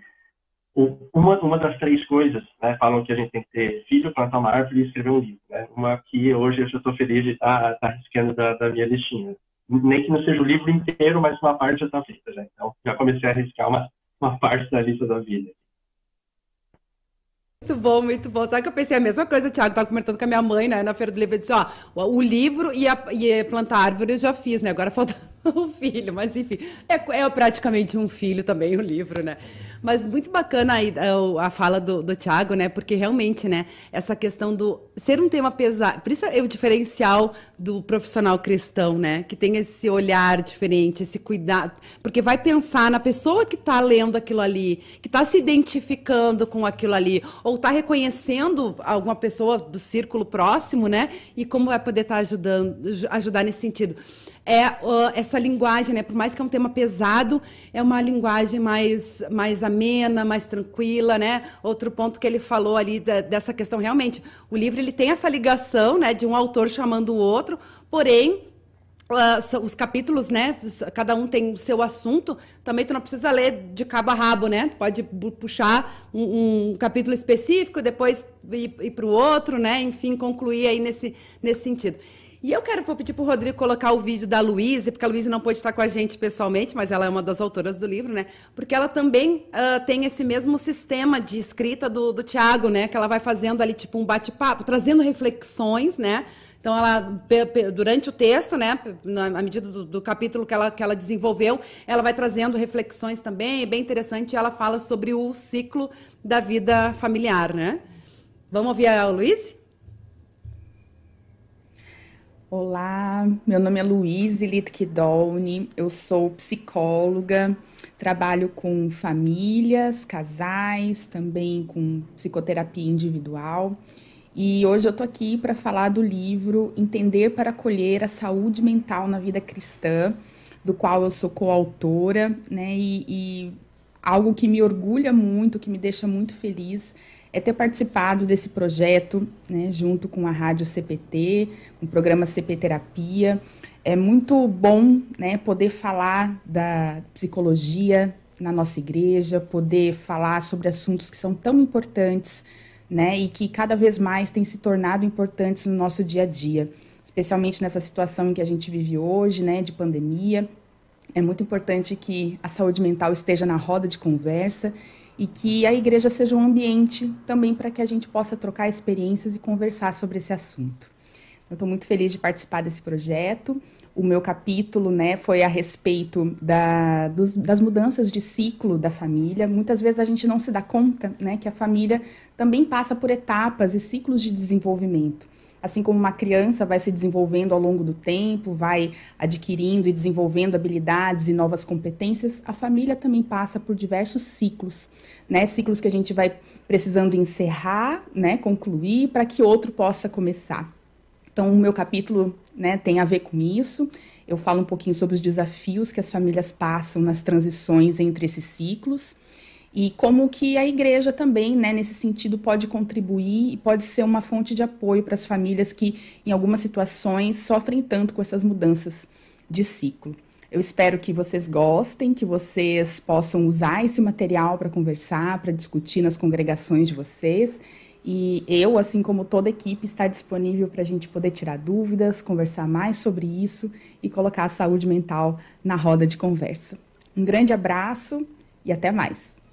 uma, uma das três coisas, né, falam que a gente tem que ter filho, plantar uma árvore e escrever um livro. Né? Uma que hoje eu já estou feliz de estar tá, tá riscando da, da minha listinha. Nem que não seja o livro inteiro, mas uma parte já está feita. Já. Então, já comecei a arriscar uma, uma parte da lista da vida. Muito bom, muito bom. Sabe que eu pensei a mesma coisa, Thiago? Tava comentando com a minha mãe, né, na Feira do Livro. Eu disse, ó, o livro e, a, e plantar árvore eu já fiz, né? Agora falta (laughs) o filho, mas enfim. É, é praticamente um filho também, o livro, né? Mas muito bacana a, a fala do, do Tiago, né? Porque realmente, né, essa questão do ser um tema pesado, por isso é o diferencial do profissional cristão, né? Que tem esse olhar diferente, esse cuidado, porque vai pensar na pessoa que está lendo aquilo ali, que está se identificando com aquilo ali, ou está reconhecendo alguma pessoa do círculo próximo, né? E como vai poder estar tá ajudando, ajudar nesse sentido. É uh, essa linguagem, né? Por mais que é um tema pesado, é uma linguagem mais, mais amena, mais tranquila, né? Outro ponto que ele falou ali da, dessa questão, realmente, o livro ele tem essa ligação, né? De um autor chamando o outro, porém Uh, os capítulos, né? Cada um tem o seu assunto. Também tu não precisa ler de cabo a rabo, né? Pode puxar um, um capítulo específico, depois ir, ir para o outro, né? Enfim, concluir aí nesse, nesse sentido. E eu quero vou pedir para o Rodrigo colocar o vídeo da Luísa, porque a Luísa não pode estar com a gente pessoalmente, mas ela é uma das autoras do livro, né? Porque ela também uh, tem esse mesmo sistema de escrita do, do Tiago, né? Que ela vai fazendo ali tipo um bate-papo, trazendo reflexões, né? Então, ela, durante o texto, né, na medida do, do, capítulo que ela, que ela desenvolveu, ela vai trazendo reflexões também, é bem interessante, ela fala sobre o ciclo da vida familiar, né? Vamos ouvir a Luiz? Olá, meu nome é Luiz Litkidolni, eu sou psicóloga, trabalho com famílias, casais, também com psicoterapia individual. E hoje eu tô aqui para falar do livro Entender para Acolher a Saúde Mental na Vida Cristã, do qual eu sou coautora, né? E, e algo que me orgulha muito, que me deixa muito feliz é ter participado desse projeto, né, junto com a Rádio CPT, com o programa CP Terapia. É muito bom né, poder falar da psicologia na nossa igreja, poder falar sobre assuntos que são tão importantes né, e que cada vez mais têm se tornado importantes no nosso dia a dia, especialmente nessa situação em que a gente vive hoje, né, de pandemia. É muito importante que a saúde mental esteja na roda de conversa e que a igreja seja um ambiente também para que a gente possa trocar experiências e conversar sobre esse assunto. Eu estou muito feliz de participar desse projeto. O meu capítulo né, foi a respeito da, dos, das mudanças de ciclo da família. Muitas vezes a gente não se dá conta né, que a família também passa por etapas e ciclos de desenvolvimento. Assim como uma criança vai se desenvolvendo ao longo do tempo, vai adquirindo e desenvolvendo habilidades e novas competências, a família também passa por diversos ciclos, né? Ciclos que a gente vai precisando encerrar, né, concluir para que outro possa começar. Então, o meu capítulo, né, tem a ver com isso. Eu falo um pouquinho sobre os desafios que as famílias passam nas transições entre esses ciclos e como que a igreja também, né, nesse sentido, pode contribuir e pode ser uma fonte de apoio para as famílias que, em algumas situações, sofrem tanto com essas mudanças de ciclo. Eu espero que vocês gostem, que vocês possam usar esse material para conversar, para discutir nas congregações de vocês. E eu, assim como toda a equipe, está disponível para a gente poder tirar dúvidas, conversar mais sobre isso e colocar a saúde mental na roda de conversa. Um grande abraço e até mais!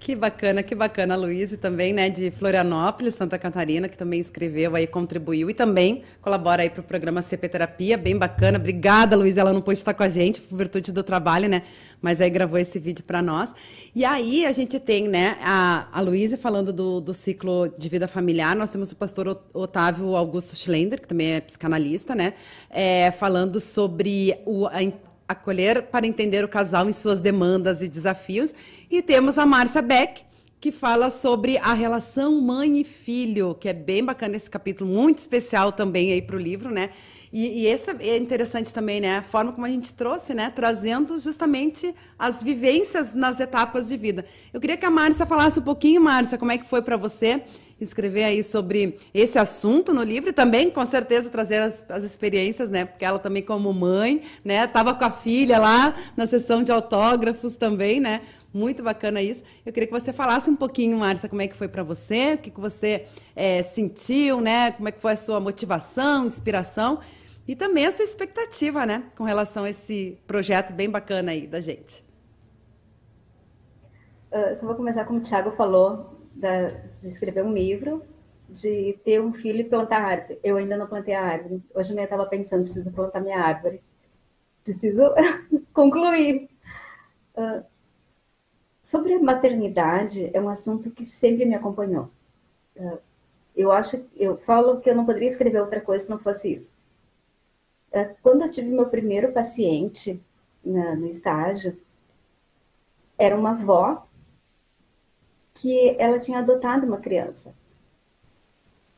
Que bacana, que bacana, Luiz, também, né, de Florianópolis, Santa Catarina, que também escreveu aí, contribuiu e também colabora aí para o programa CP Terapia, bem bacana. Obrigada, Luiz, ela não pôde estar com a gente, por virtude do trabalho, né, mas aí gravou esse vídeo para nós. E aí a gente tem, né, a, a Luísa falando do, do ciclo de vida familiar, nós temos o pastor Otávio Augusto Schlender, que também é psicanalista, né, é, falando sobre o, a acolher para entender o casal em suas demandas e desafios. E temos a Márcia Beck, que fala sobre a relação mãe e filho, que é bem bacana esse capítulo, muito especial também aí para o livro, né? E, e esse é interessante também, né? A forma como a gente trouxe, né? Trazendo justamente as vivências nas etapas de vida. Eu queria que a Márcia falasse um pouquinho, Márcia, como é que foi para você escrever aí sobre esse assunto no livro e também, com certeza, trazer as, as experiências, né? Porque ela também, como mãe, né? Tava com a filha lá na sessão de autógrafos também, né? Muito bacana isso. Eu queria que você falasse um pouquinho, Márcia, como é que foi para você, o que, que você é, sentiu, né? Como é que foi a sua motivação, inspiração e também a sua expectativa, né? Com relação a esse projeto bem bacana aí da gente. Uh, só vou começar como o Thiago falou, da, de escrever um livro, de ter um filho e plantar árvore. Eu ainda não plantei a árvore. Hoje eu estava pensando, preciso plantar minha árvore. Preciso (laughs) concluir. Uh, sobre a maternidade, é um assunto que sempre me acompanhou. Uh, eu acho, eu falo que eu não poderia escrever outra coisa se não fosse isso. Uh, quando eu tive meu primeiro paciente na, no estágio, era uma avó que ela tinha adotado uma criança.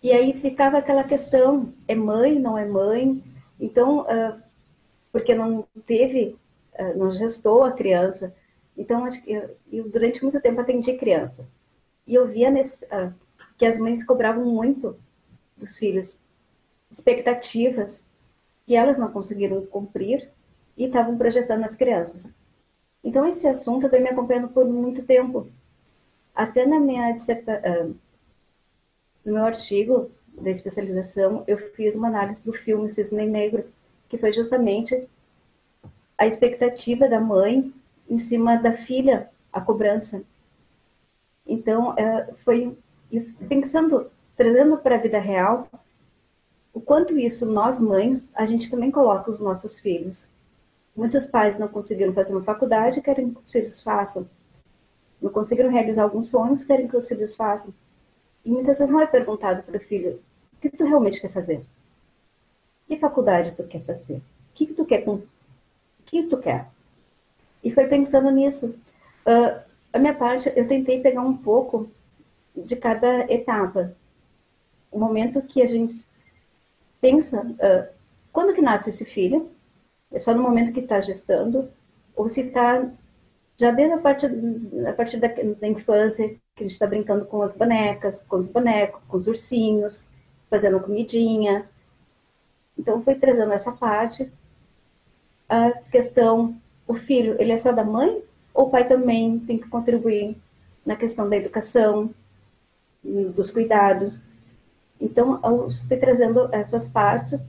E aí ficava aquela questão: é mãe, não é mãe? Então, uh, porque não teve, uh, não gestou a criança. Então, eu, eu, durante muito tempo atendi criança. E eu via nesse, uh, que as mães cobravam muito dos filhos, expectativas que elas não conseguiram cumprir e estavam projetando nas crianças. Então, esse assunto vem me acompanhando por muito tempo. Até na minha dissertação, no meu artigo da especialização, eu fiz uma análise do filme Cisne Negro, que foi justamente a expectativa da mãe em cima da filha, a cobrança. Então, é, foi pensando, trazendo para a vida real, o quanto isso nós mães, a gente também coloca os nossos filhos. Muitos pais não conseguiram fazer uma faculdade, querem que os filhos façam. Não conseguiram realizar alguns sonhos, querem que os filhos façam. E muitas vezes não é perguntado para o filho, o que tu realmente quer fazer? Que faculdade tu quer fazer? O que, tu quer com... O que tu quer? E foi pensando nisso. Uh, a minha parte, eu tentei pegar um pouco de cada etapa. O momento que a gente pensa, uh, quando que nasce esse filho? É só no momento que está gestando? Ou se está já desde a partir, a partir da, da infância, que a gente está brincando com as bonecas, com os bonecos, com os ursinhos, fazendo comidinha. Então, foi trazendo essa parte. A questão, o filho, ele é só da mãe? Ou o pai também tem que contribuir na questão da educação, dos cuidados? Então, eu fui trazendo essas partes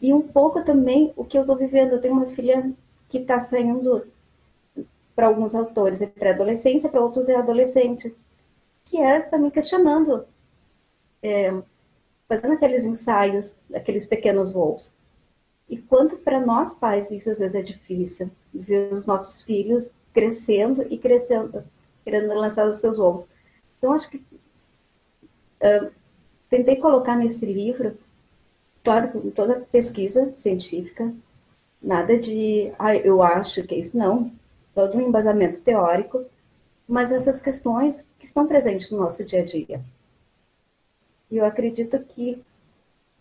e um pouco também o que eu estou vivendo. Eu tenho uma filha que está saindo, para alguns autores é pré-adolescência, para outros é adolescente, que é também questionando, é, fazendo aqueles ensaios, aqueles pequenos voos. E quanto para nós pais isso às vezes é difícil, ver os nossos filhos crescendo e crescendo, querendo lançar os seus voos. Então, acho que uh, tentei colocar nesse livro claro, com toda pesquisa científica, nada de, ah, eu acho que é isso, não, todo um embasamento teórico, mas essas questões que estão presentes no nosso dia a dia. E eu acredito que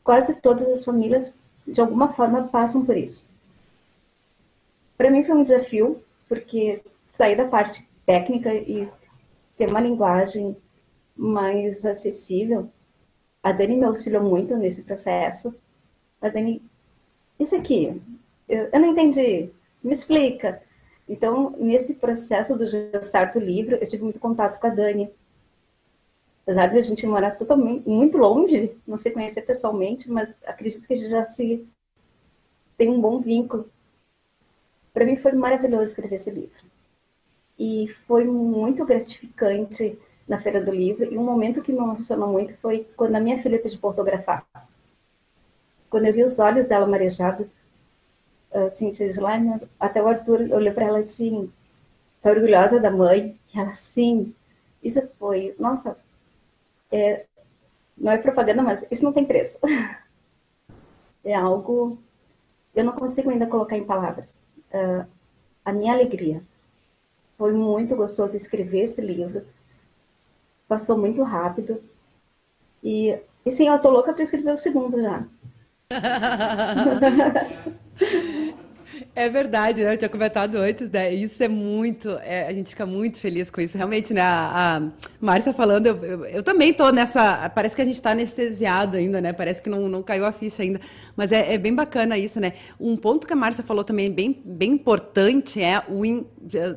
quase todas as famílias, de alguma forma, passam por isso. Para mim foi um desafio, porque sair da parte técnica e ter uma linguagem mais acessível a Dani me auxiliou muito nesse processo. A Dani, isso aqui, eu, eu não entendi, me explica. Então, nesse processo do gestar do livro, eu tive muito contato com a Dani. Apesar de a gente morar totalmente, muito longe, não se conhecer pessoalmente, mas acredito que a gente já se tem um bom vínculo. Para mim foi maravilhoso escrever esse livro. E foi muito gratificante na Feira do Livro, e um momento que me emocionou muito foi quando a minha filha pediu fotografar. Quando eu vi os olhos dela marejados, assim, de lá, até o Arthur olhou para ela e disse, tá orgulhosa da mãe? E ela, sim. Isso foi, nossa, é, não é propaganda, mas isso não tem preço. É algo, eu não consigo ainda colocar em palavras. Uh, a minha alegria. Foi muito gostoso escrever esse livro passou muito rápido. E, e sim, eu tô louca para escrever o segundo já. (laughs) É verdade, né? Eu tinha comentado antes, né? Isso é muito. É, a gente fica muito feliz com isso. Realmente, né? A, a Márcia falando, eu, eu, eu, também tô nessa. Parece que a gente está anestesiado ainda, né? Parece que não, não caiu a ficha ainda. Mas é, é bem bacana isso, né? Um ponto que a Márcia falou também bem, bem importante é o. In,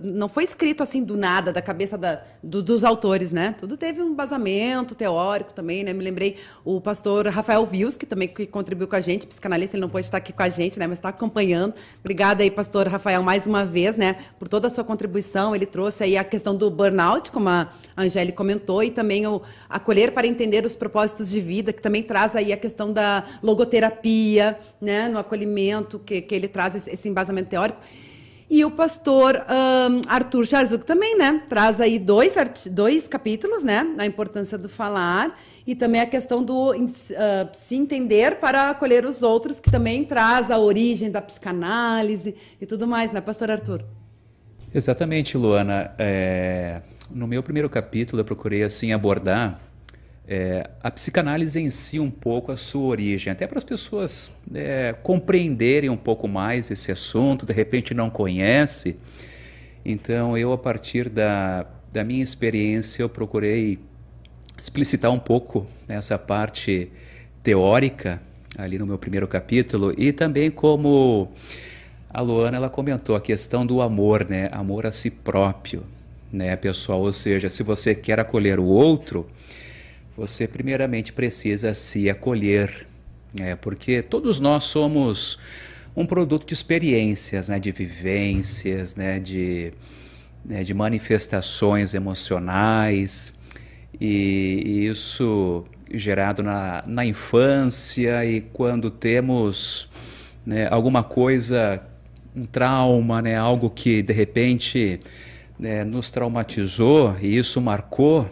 não foi escrito assim do nada, da cabeça da, do, dos autores, né? Tudo teve um basamento teórico também, né? Me lembrei o pastor Rafael Vius, que também contribuiu com a gente, psicanalista, ele não pode estar aqui com a gente, né? Mas está acompanhando. Obrigada aí, pastor Rafael, mais uma vez, né, por toda a sua contribuição. Ele trouxe aí a questão do burnout, como a Angélica comentou, e também o acolher para entender os propósitos de vida, que também traz aí a questão da logoterapia, né, no acolhimento, que, que ele traz esse embasamento teórico. E o pastor um, Arthur Charzuk também, né? Traz aí dois, dois capítulos, né? A importância do falar e também a questão do uh, se entender para acolher os outros, que também traz a origem da psicanálise e tudo mais, né, pastor Arthur? Exatamente, Luana. É, no meu primeiro capítulo eu procurei assim abordar é, a psicanálise em si um pouco a sua origem, até para as pessoas é, compreenderem um pouco mais esse assunto, de repente não conhece. Então eu a partir da, da minha experiência eu procurei explicitar um pouco essa parte teórica ali no meu primeiro capítulo e também como a Luana ela comentou a questão do amor, né? Amor a si próprio, né, pessoal? Ou seja, se você quer acolher o outro, você primeiramente precisa se acolher, né? Porque todos nós somos um produto de experiências, né, de vivências, né, de, né, de manifestações emocionais. E, isso gerado na, na infância e quando temos né, alguma coisa, um trauma, né, algo que de repente né, nos traumatizou e isso marcou,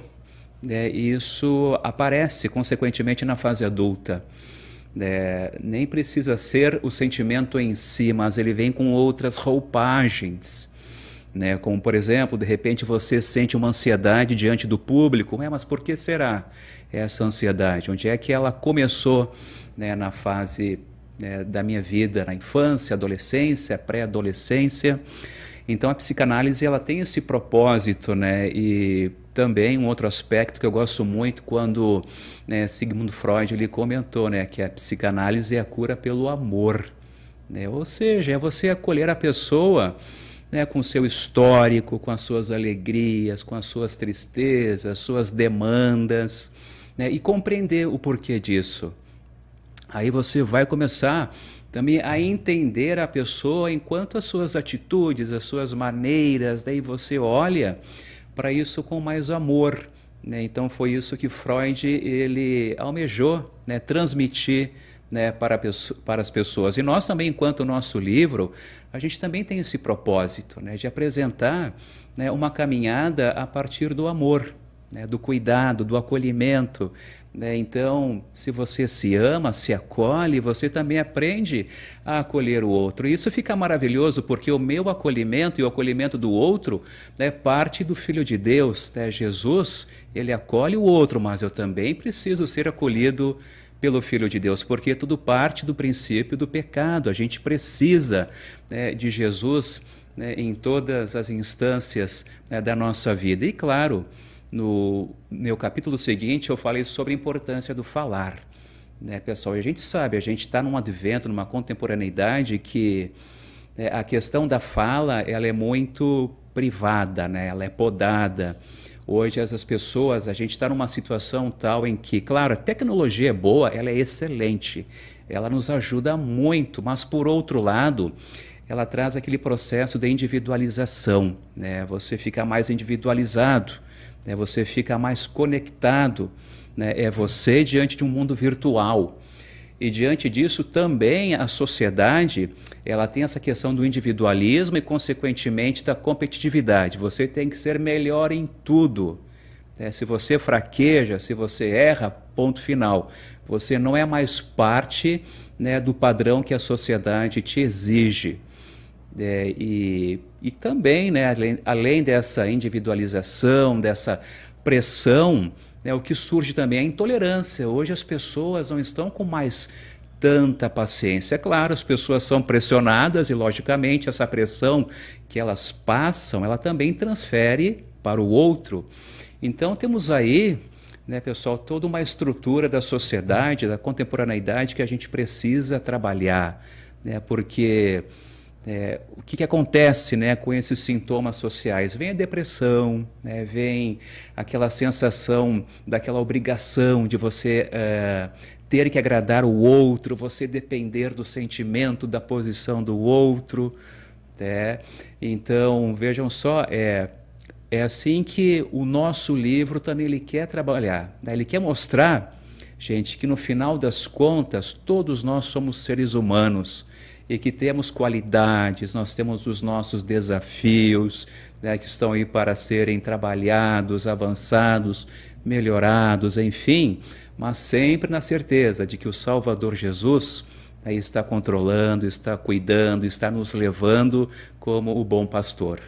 né, isso aparece consequentemente na fase adulta. É, nem precisa ser o sentimento em si, mas ele vem com outras roupagens. Né? Como, por exemplo, de repente você sente uma ansiedade diante do público, é, mas por que será essa ansiedade? Onde é que ela começou né, na fase né, da minha vida, na infância, adolescência, pré-adolescência? Então a psicanálise ela tem esse propósito, né? E também um outro aspecto que eu gosto muito quando né, Sigmund Freud ele comentou, né, que a psicanálise é a cura pelo amor, né? Ou seja, é você acolher a pessoa né, com seu histórico, com as suas alegrias, com as suas tristezas, suas demandas, né, e compreender o porquê disso. Aí você vai começar também a entender a pessoa enquanto as suas atitudes, as suas maneiras, daí você olha para isso com mais amor. Né? Então foi isso que Freud ele almejou né, transmitir né, para, para as pessoas. E nós também, enquanto nosso livro, a gente também tem esse propósito né, de apresentar né, uma caminhada a partir do amor, né, do cuidado, do acolhimento. Né? Então, se você se ama, se acolhe, você também aprende a acolher o outro. E isso fica maravilhoso porque o meu acolhimento e o acolhimento do outro é parte do Filho de Deus. Né? Jesus, ele acolhe o outro, mas eu também preciso ser acolhido pelo Filho de Deus, porque tudo parte do princípio do pecado. A gente precisa né, de Jesus né, em todas as instâncias né, da nossa vida. E claro, no meu capítulo seguinte eu falei sobre a importância do falar. Né, pessoal, a gente sabe, a gente está num advento, numa contemporaneidade que é, a questão da fala ela é muito privada, né, ela é podada. Hoje as pessoas, a gente está numa situação tal em que, claro, a tecnologia é boa, ela é excelente, ela nos ajuda muito, mas por outro lado, ela traz aquele processo de individualização, né? Você fica mais individualizado, né? Você fica mais conectado, né? É você diante de um mundo virtual. E diante disso também a sociedade, ela tem essa questão do individualismo e consequentemente da competitividade. Você tem que ser melhor em tudo. É, se você fraqueja, se você erra, ponto final. Você não é mais parte né, do padrão que a sociedade te exige. É, e, e também, né, além, além dessa individualização, dessa pressão, né, o que surge também é a intolerância. Hoje as pessoas não estão com mais tanta paciência. É claro, as pessoas são pressionadas e, logicamente, essa pressão que elas passam, ela também transfere para o outro. Então, temos aí, né, pessoal, toda uma estrutura da sociedade, da contemporaneidade que a gente precisa trabalhar, né, porque é, o que, que, acontece né, com esses sintomas sociais? Vem a depressão, né, vem aquela sensação daquela obrigação de você é, ter que agradar o outro, você depender do sentimento, da posição do outro. Né? Então, vejam só, é, é assim que o nosso livro também ele quer trabalhar. Né? Ele quer mostrar, gente, que no final das contas, todos nós somos seres humanos e que temos qualidades, nós temos os nossos desafios né, que estão aí para serem trabalhados, avançados, melhorados, enfim, mas sempre na certeza de que o Salvador Jesus aí está controlando, está cuidando, está nos levando como o bom pastor.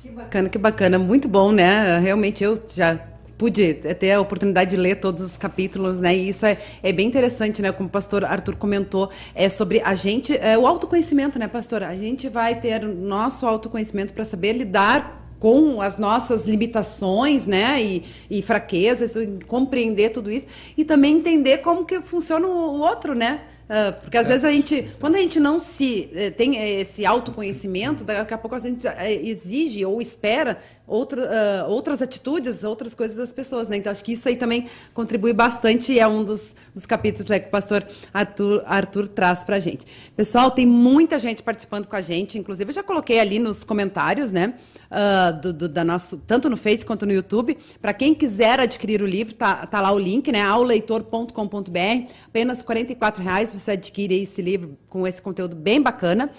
Que bacana, que bacana, muito bom, né? Realmente eu já pude ter a oportunidade de ler todos os capítulos, né? E isso é, é bem interessante, né? Como o pastor Arthur comentou, é sobre a gente, é, o autoconhecimento, né, pastor? A gente vai ter nosso autoconhecimento para saber lidar com as nossas limitações, né, e, e fraquezas, compreender tudo isso e também entender como que funciona o outro, né? Uh, porque às é, vezes a gente, quando a gente não se eh, tem esse autoconhecimento, daqui a pouco a gente eh, exige ou espera outra, uh, outras atitudes, outras coisas das pessoas, né? Então acho que isso aí também contribui bastante e é um dos, dos capítulos né, que o pastor Arthur, Arthur traz pra gente. Pessoal, tem muita gente participando com a gente, inclusive eu já coloquei ali nos comentários, né? Uh, do, do, da nosso, tanto no Face quanto no YouTube. Para quem quiser adquirir o livro, tá, tá lá o link, né? auleitor.com.br. Apenas R$ reais você adquire esse livro com esse conteúdo bem bacana.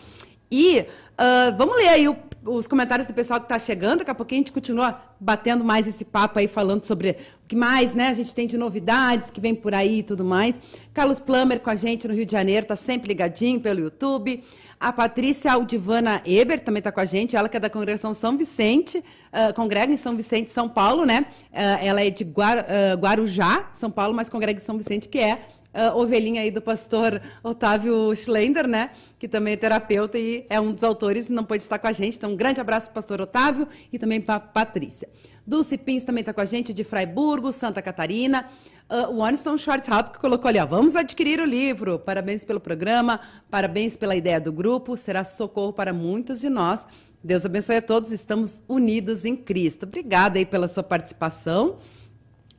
E uh, vamos ler aí o, os comentários do pessoal que está chegando. Daqui a pouquinho a gente continua batendo mais esse papo aí, falando sobre o que mais né, a gente tem de novidades que vem por aí e tudo mais. Carlos Plummer com a gente no Rio de Janeiro, está sempre ligadinho pelo YouTube. A Patrícia Aldivana Eber também está com a gente, ela que é da congregação São Vicente, uh, congrega em São Vicente, São Paulo, né? Uh, ela é de Guar, uh, Guarujá, São Paulo, mas congrega em São Vicente, que é uh, ovelhinha aí do pastor Otávio Schlender, né? Que também é terapeuta e é um dos autores e não pode estar com a gente. Então, um grande abraço para pastor Otávio e também para Patrícia. Dulce Pins também está com a gente, de Fraiburgo, Santa Catarina. Uh, o Aniston que colocou ali, ó, vamos adquirir o livro. Parabéns pelo programa, parabéns pela ideia do grupo, será socorro para muitos de nós. Deus abençoe a todos, estamos unidos em Cristo. Obrigada aí pela sua participação.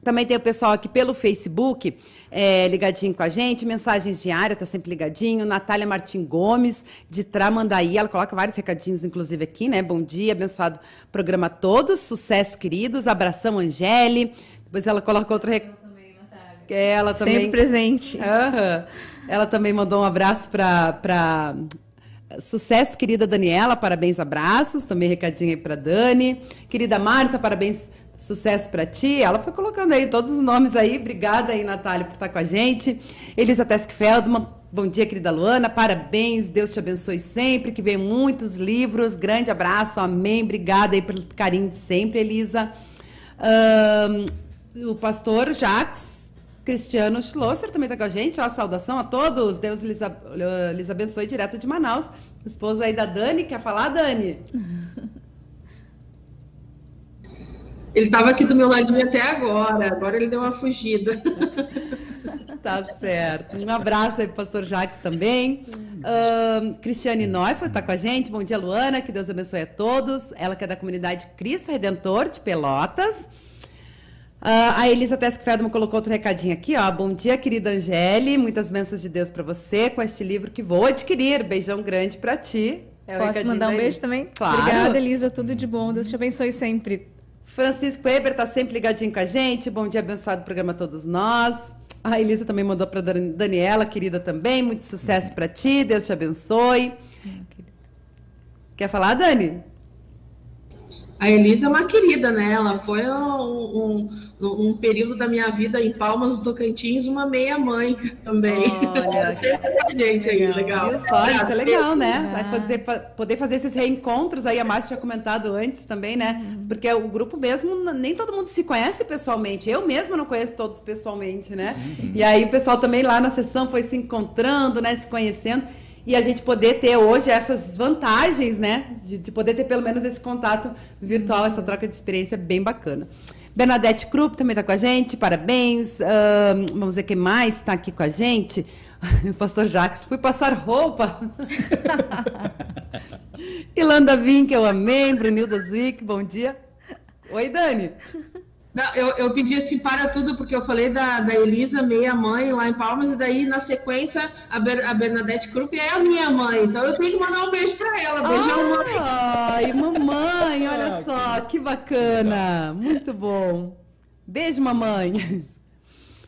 Também tem o pessoal aqui pelo Facebook, é, ligadinho com a gente, mensagens diárias, tá sempre ligadinho. Natália Martim Gomes, de Tramandaí, ela coloca vários recadinhos, inclusive, aqui, né? Bom dia, abençoado programa a todos, sucesso, queridos, abração, Angele. Depois ela coloca outro recado. Ela também. Sempre presente. Uhum. Ela também mandou um abraço para Sucesso, querida Daniela, parabéns, abraços. Também recadinho aí para Dani. Querida Márcia, parabéns Sucesso para ti. Ela foi colocando aí todos os nomes aí. Obrigada aí, Natália, por estar com a gente. Elisa Teskfeldman, bom dia, querida Luana. Parabéns, Deus te abençoe sempre. Que venham muitos livros. Grande abraço, amém. Obrigada aí pelo carinho de sempre, Elisa. Um, o pastor Jacques Cristiano Schlosser também está com a gente. Ó, saudação a todos. Deus lhes, lhes abençoe direto de Manaus. Esposo aí da Dani. Quer falar, Dani? (laughs) Ele estava aqui do meu ladinho até agora, agora ele deu uma fugida. (laughs) Tá certo. Um abraço aí pro pastor Jacques também. Uh, Cristiane Neufeld está com a gente. Bom dia, Luana. Que Deus abençoe a todos. Ela que é da comunidade Cristo Redentor de Pelotas. Uh, a Elisa Teskfeldman colocou outro recadinho aqui, ó. Bom dia, querida Angele. Muitas bênçãos de Deus para você com este livro que vou adquirir. Beijão grande para ti. É Posso mandar um beijo também? Claro. Obrigada, Elisa. Tudo de bom. Deus te abençoe sempre. Francisco Eber está sempre ligadinho com a gente. Bom dia, abençoado programa a todos nós. A Elisa também mandou para Daniela, querida também. Muito sucesso para ti. Deus te abençoe. Quer falar, Dani? A Elisa é uma querida, né? Ela foi um, um período da minha vida em Palmas do Tocantins, uma meia-mãe também. Olha, (laughs) gente aí, legal. Viu só, isso é legal, né? Vai fazer, poder fazer esses reencontros aí, a Márcia tinha comentado antes também, né? Porque o grupo mesmo, nem todo mundo se conhece pessoalmente. Eu mesma não conheço todos pessoalmente, né? E aí o pessoal também lá na sessão foi se encontrando, né? Se conhecendo e a gente poder ter hoje essas vantagens, né? De, de, poder ter pelo menos esse contato virtual, essa troca de experiência bem bacana. Bernadette Krupp também está com a gente, parabéns. Uh, vamos ver quem mais está aqui com a gente. (laughs) O pastor Jacques, fui passar roupa. (laughs) Ilanda Winkel, amém. Brunilda Zwick, bom dia. Oi, Dani. Não, eu, eu pedi assim para tudo, porque eu falei da, da Elisa, meia mãe, lá em Palmas, e daí, na sequência, a, Ber, a Bernadette Krupp é a minha mãe. Então eu tenho que mandar um beijo para ela. Beijão, ah, mãe. Ai, mamãe, olha só, que bacana. Muito bom. Beijo, mamãe.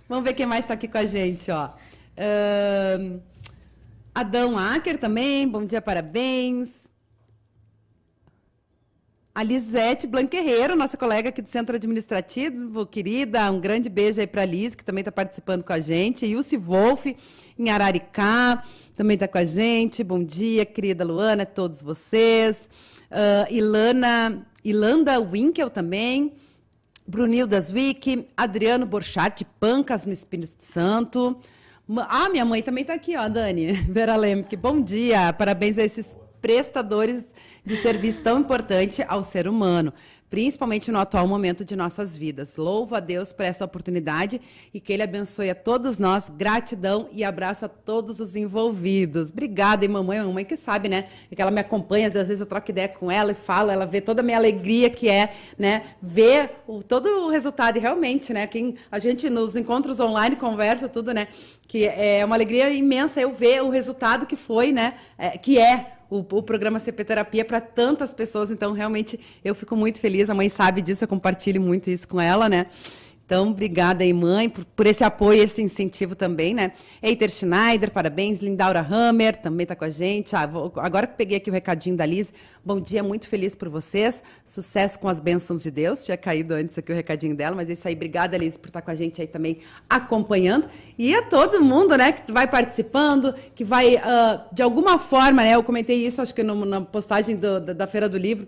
Vamos ver quem mais está aqui com a gente, ó. Uh, Adão Acker também, bom dia, parabéns. A Lisete Blanquerreiro, nossa colega aqui do Centro Administrativo, querida, um grande beijo aí para a Liz, que também está participando com a gente. Ilse Wolf, em Araricá, também está com a gente. Bom dia, querida Luana, todos vocês. Uh, Ilana, Ilanda Winkel também. Brunildas Wick, Adriano Borchardt, Pancas no Espírito Santo. Ah, minha mãe também está aqui, ó, Dani. (laughs) Vera Lemke, bom dia. Parabéns a esses prestadores de serviço tão importante ao ser humano principalmente no atual momento de nossas vidas. Louvo a Deus por essa oportunidade e que Ele abençoe a todos nós. Gratidão e abraço a todos os envolvidos. Obrigada, e mamãe, mamãe que sabe, né? Que ela me acompanha, às vezes eu troco ideia com ela e falo, ela vê toda a minha alegria que é, né? Ver o, todo o resultado e realmente, né? Quem a gente nos encontros online conversa tudo, né? Que é uma alegria imensa eu ver o resultado que foi, né? É, que é o, o programa CP Terapia para tantas pessoas. Então, realmente, eu fico muito feliz. A mãe sabe disso, eu compartilho muito isso com ela, né? Então, obrigada aí, mãe, por, por esse apoio, esse incentivo também, né? Eiter Schneider, parabéns. Lindaura Hammer também está com a gente. Ah, vou, agora que peguei aqui o recadinho da Liz, bom dia, muito feliz por vocês. Sucesso com as bênçãos de Deus. Tinha caído antes aqui o recadinho dela, mas é isso aí. Obrigada, Liz, por estar com a gente aí também acompanhando. E a todo mundo, né, que vai participando, que vai, uh, de alguma forma, né? Eu comentei isso, acho que no, na postagem do, da, da Feira do Livro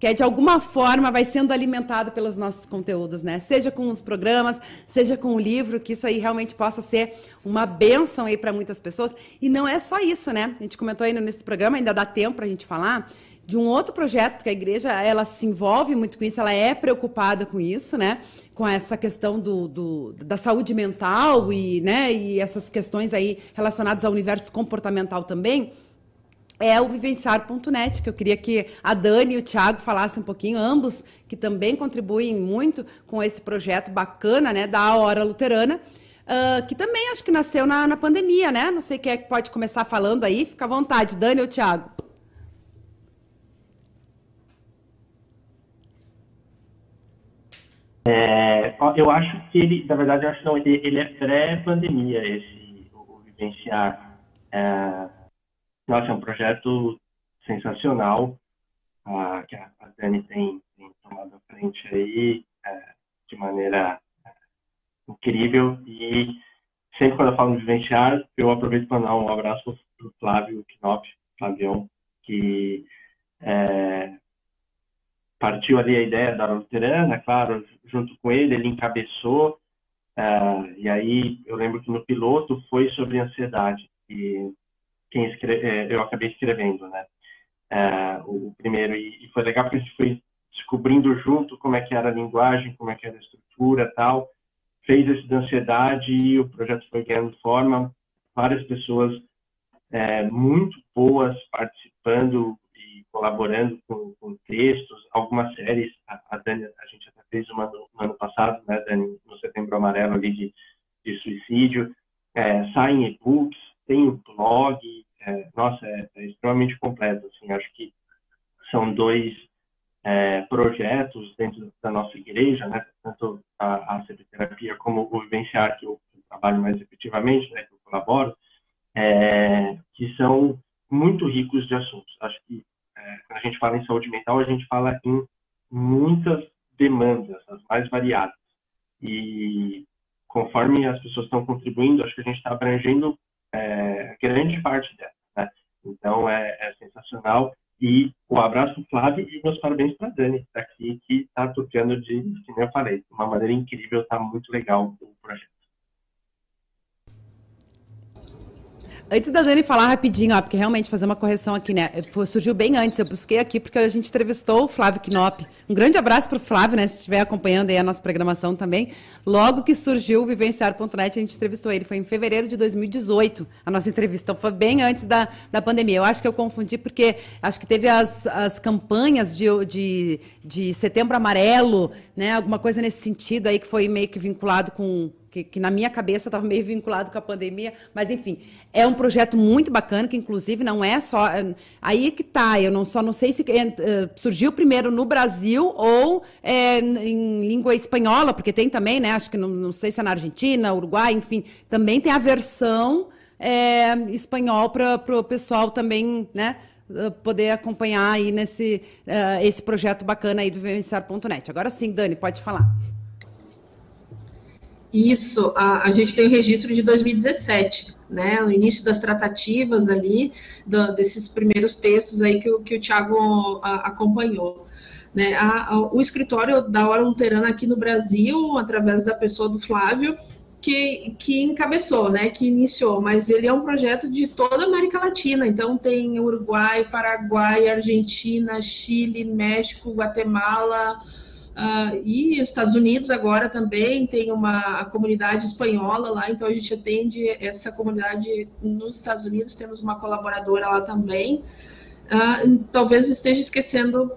que é, de alguma forma vai sendo alimentado pelos nossos conteúdos, né? Seja com os programas, seja com o livro, que isso aí realmente possa ser uma benção aí para muitas pessoas. E não é só isso, né? A gente comentou aí nesse programa, ainda dá tempo para a gente falar de um outro projeto, porque a igreja ela se envolve muito com isso, ela é preocupada com isso, né? Com essa questão do, do, da saúde mental e, né, e essas questões aí relacionadas ao universo comportamental também é o vivenciar.net, que eu queria que a Dani e o Thiago falassem um pouquinho, ambos que também contribuem muito com esse projeto bacana, né, da Hora Luterana, uh, que também acho que nasceu na, na pandemia, né? Não sei quem é que pode começar falando aí, fica à vontade, Dani ou Thiago. É, eu acho que ele, na verdade, eu acho não, ele, ele é pré-pandemia, esse, o, o Vivenciar. É, nossa, é um projeto sensacional ah, que a, Dani tem, tem, tomado à frente aí é, de maneira é, incrível. E sempre quando eu falo de vivenciar, eu aproveito para mandar um abraço para o Flávio Knopf, Flavião, que é, partiu ali a ideia da luterana, claro, junto com ele, ele encabeçou, é, e aí eu lembro que no piloto foi sobre ansiedade, e quem escreve, é, eu acabei escrevendo, né? É, o primeiro e, foi legal porque a gente foi descobrindo junto como é que era a linguagem, como é que era a estrutura, tal. Fez esse de ansiedade e o projeto foi ganhando forma. Várias pessoas é, muito boas participando e colaborando com, com textos. Algumas séries, a, a, Dani, a gente até fez uma no, no ano passado, né, Dani, no Setembro Amarelo ali de, de suicídio. É, saem e-books, tem o blog, é, nossa, é, é, extremamente completo. Assim, acho que são dois é, projetos dentro da nossa igreja, né? tanto a, a terapia como o Vivenciar, que eu, trabalho mais efetivamente, né? que eu colaboro, é, que são muito ricos de assuntos. Acho que é, quando a gente fala em saúde mental, a gente fala em muitas demandas, as mais variadas. E conforme as pessoas estão contribuindo, acho que a gente está abrangendo é, grande parte dela. Né? Então, é, é, sensacional. E um abraço Flávio e meus parabéns para Dani, aqui, que está tocando de, como eu falei, de uma maneira incrível, está muito legal o projeto. Antes da Dani falar rapidinho, ó, porque realmente fazer uma correção aqui, né? Surgiu bem antes, eu busquei aqui porque a gente entrevistou o Flávio Knop. Um grande abraço para o Flávio, né? Se estiver acompanhando aí a nossa programação também. Logo que surgiu o Vivenciar.net, a gente entrevistou ele. Foi em fevereiro de 2018, a nossa entrevista. Então foi bem antes da, da pandemia. Eu acho que eu confundi porque acho que teve as, as campanhas de, de, de setembro amarelo, né? Alguma coisa nesse sentido aí que foi meio que vinculado com que, que na minha cabeça estava meio vinculado com a pandemia, mas enfim, é um projeto muito bacana, que inclusive não é só. É, aí que tá, eu não só não sei se é, surgiu primeiro no Brasil ou é, em língua espanhola, porque tem também, né? Acho que não, não sei se é na Argentina, Uruguai, enfim, também tem a versão é, espanhol para o pessoal também, né? poder acompanhar aí nesse uh, esse projeto bacana aí do vivenciar.net. Agora sim, Dani, pode falar. Isso, a, a gente tem o registro de 2017, né, o início das tratativas ali, do, desses primeiros textos aí que o, que o Tiago acompanhou. Né? A, a, o escritório da Hora Luterana aqui no Brasil, através da pessoa do Flávio, que, que encabeçou, né, que iniciou, mas ele é um projeto de toda a América Latina, então tem Uruguai, Paraguai, Argentina, Chile, México, Guatemala uh, e Estados Unidos agora também tem uma comunidade espanhola lá, então a gente atende essa comunidade nos Estados Unidos, temos uma colaboradora lá também. Uh, talvez esteja esquecendo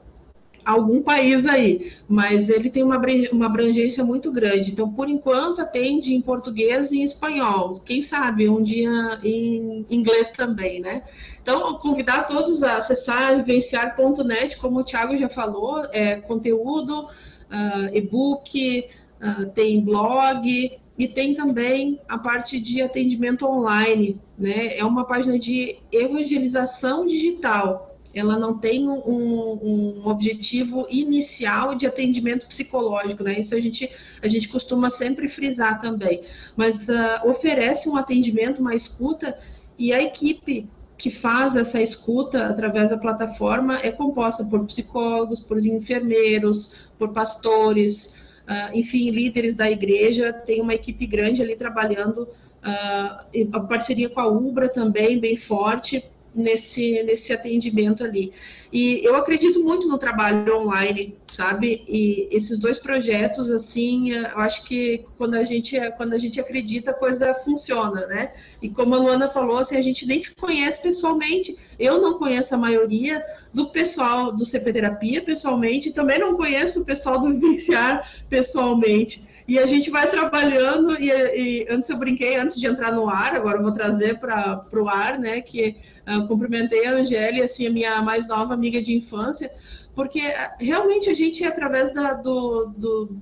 algum país aí, mas ele tem uma, uma abrangência muito grande. Então, por enquanto, atende em português e em espanhol. Quem sabe um dia em inglês também, né? Então, convidar todos a acessar vivenciar.net, como o Thiago já falou, é conteúdo, uh, e-book, uh, tem blog e tem também a parte de atendimento online, né? É uma página de evangelização digital ela não tem um, um, objetivo inicial de atendimento psicológico, né? Isso a gente, a gente costuma sempre frisar também. Mas uh, oferece um atendimento, uma escuta, e a equipe que faz essa escuta através da plataforma é composta por psicólogos, por enfermeiros, por pastores, uh, enfim, líderes da igreja. Tem uma equipe grande ali trabalhando, uh, a parceria com a Ubra também, bem forte nesse, nesse atendimento ali. E eu acredito muito no trabalho online, sabe? E esses dois projetos, assim, eu acho que quando a gente, quando a gente acredita, a coisa funciona, né? E como a Luana falou, assim, a gente nem se conhece pessoalmente. Eu não conheço a maioria do pessoal do CP Terapia pessoalmente, também não conheço o pessoal do (laughs) Vivenciar pessoalmente. E a gente vai trabalhando, e, e, antes eu brinquei, antes de entrar no ar, agora eu vou trazer para o ar, né? Que uh, cumprimentei a Angélia, assim, a minha mais nova amiga de infância, porque uh, realmente a gente, através da, do, do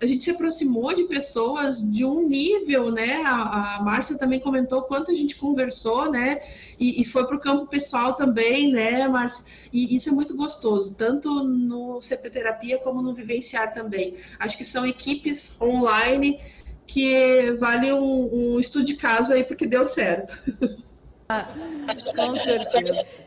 a gente se aproximou de pessoas de um nível, né? A, a Márcia também comentou quanto a gente conversou, né? E, e foi para o campo pessoal também, né, Márcia? E isso é muito gostoso, tanto no CP Terapia como no Vivenciar também. Acho que são equipes online que vale um, um estudo de caso aí, porque deu certo. Ah, com certeza.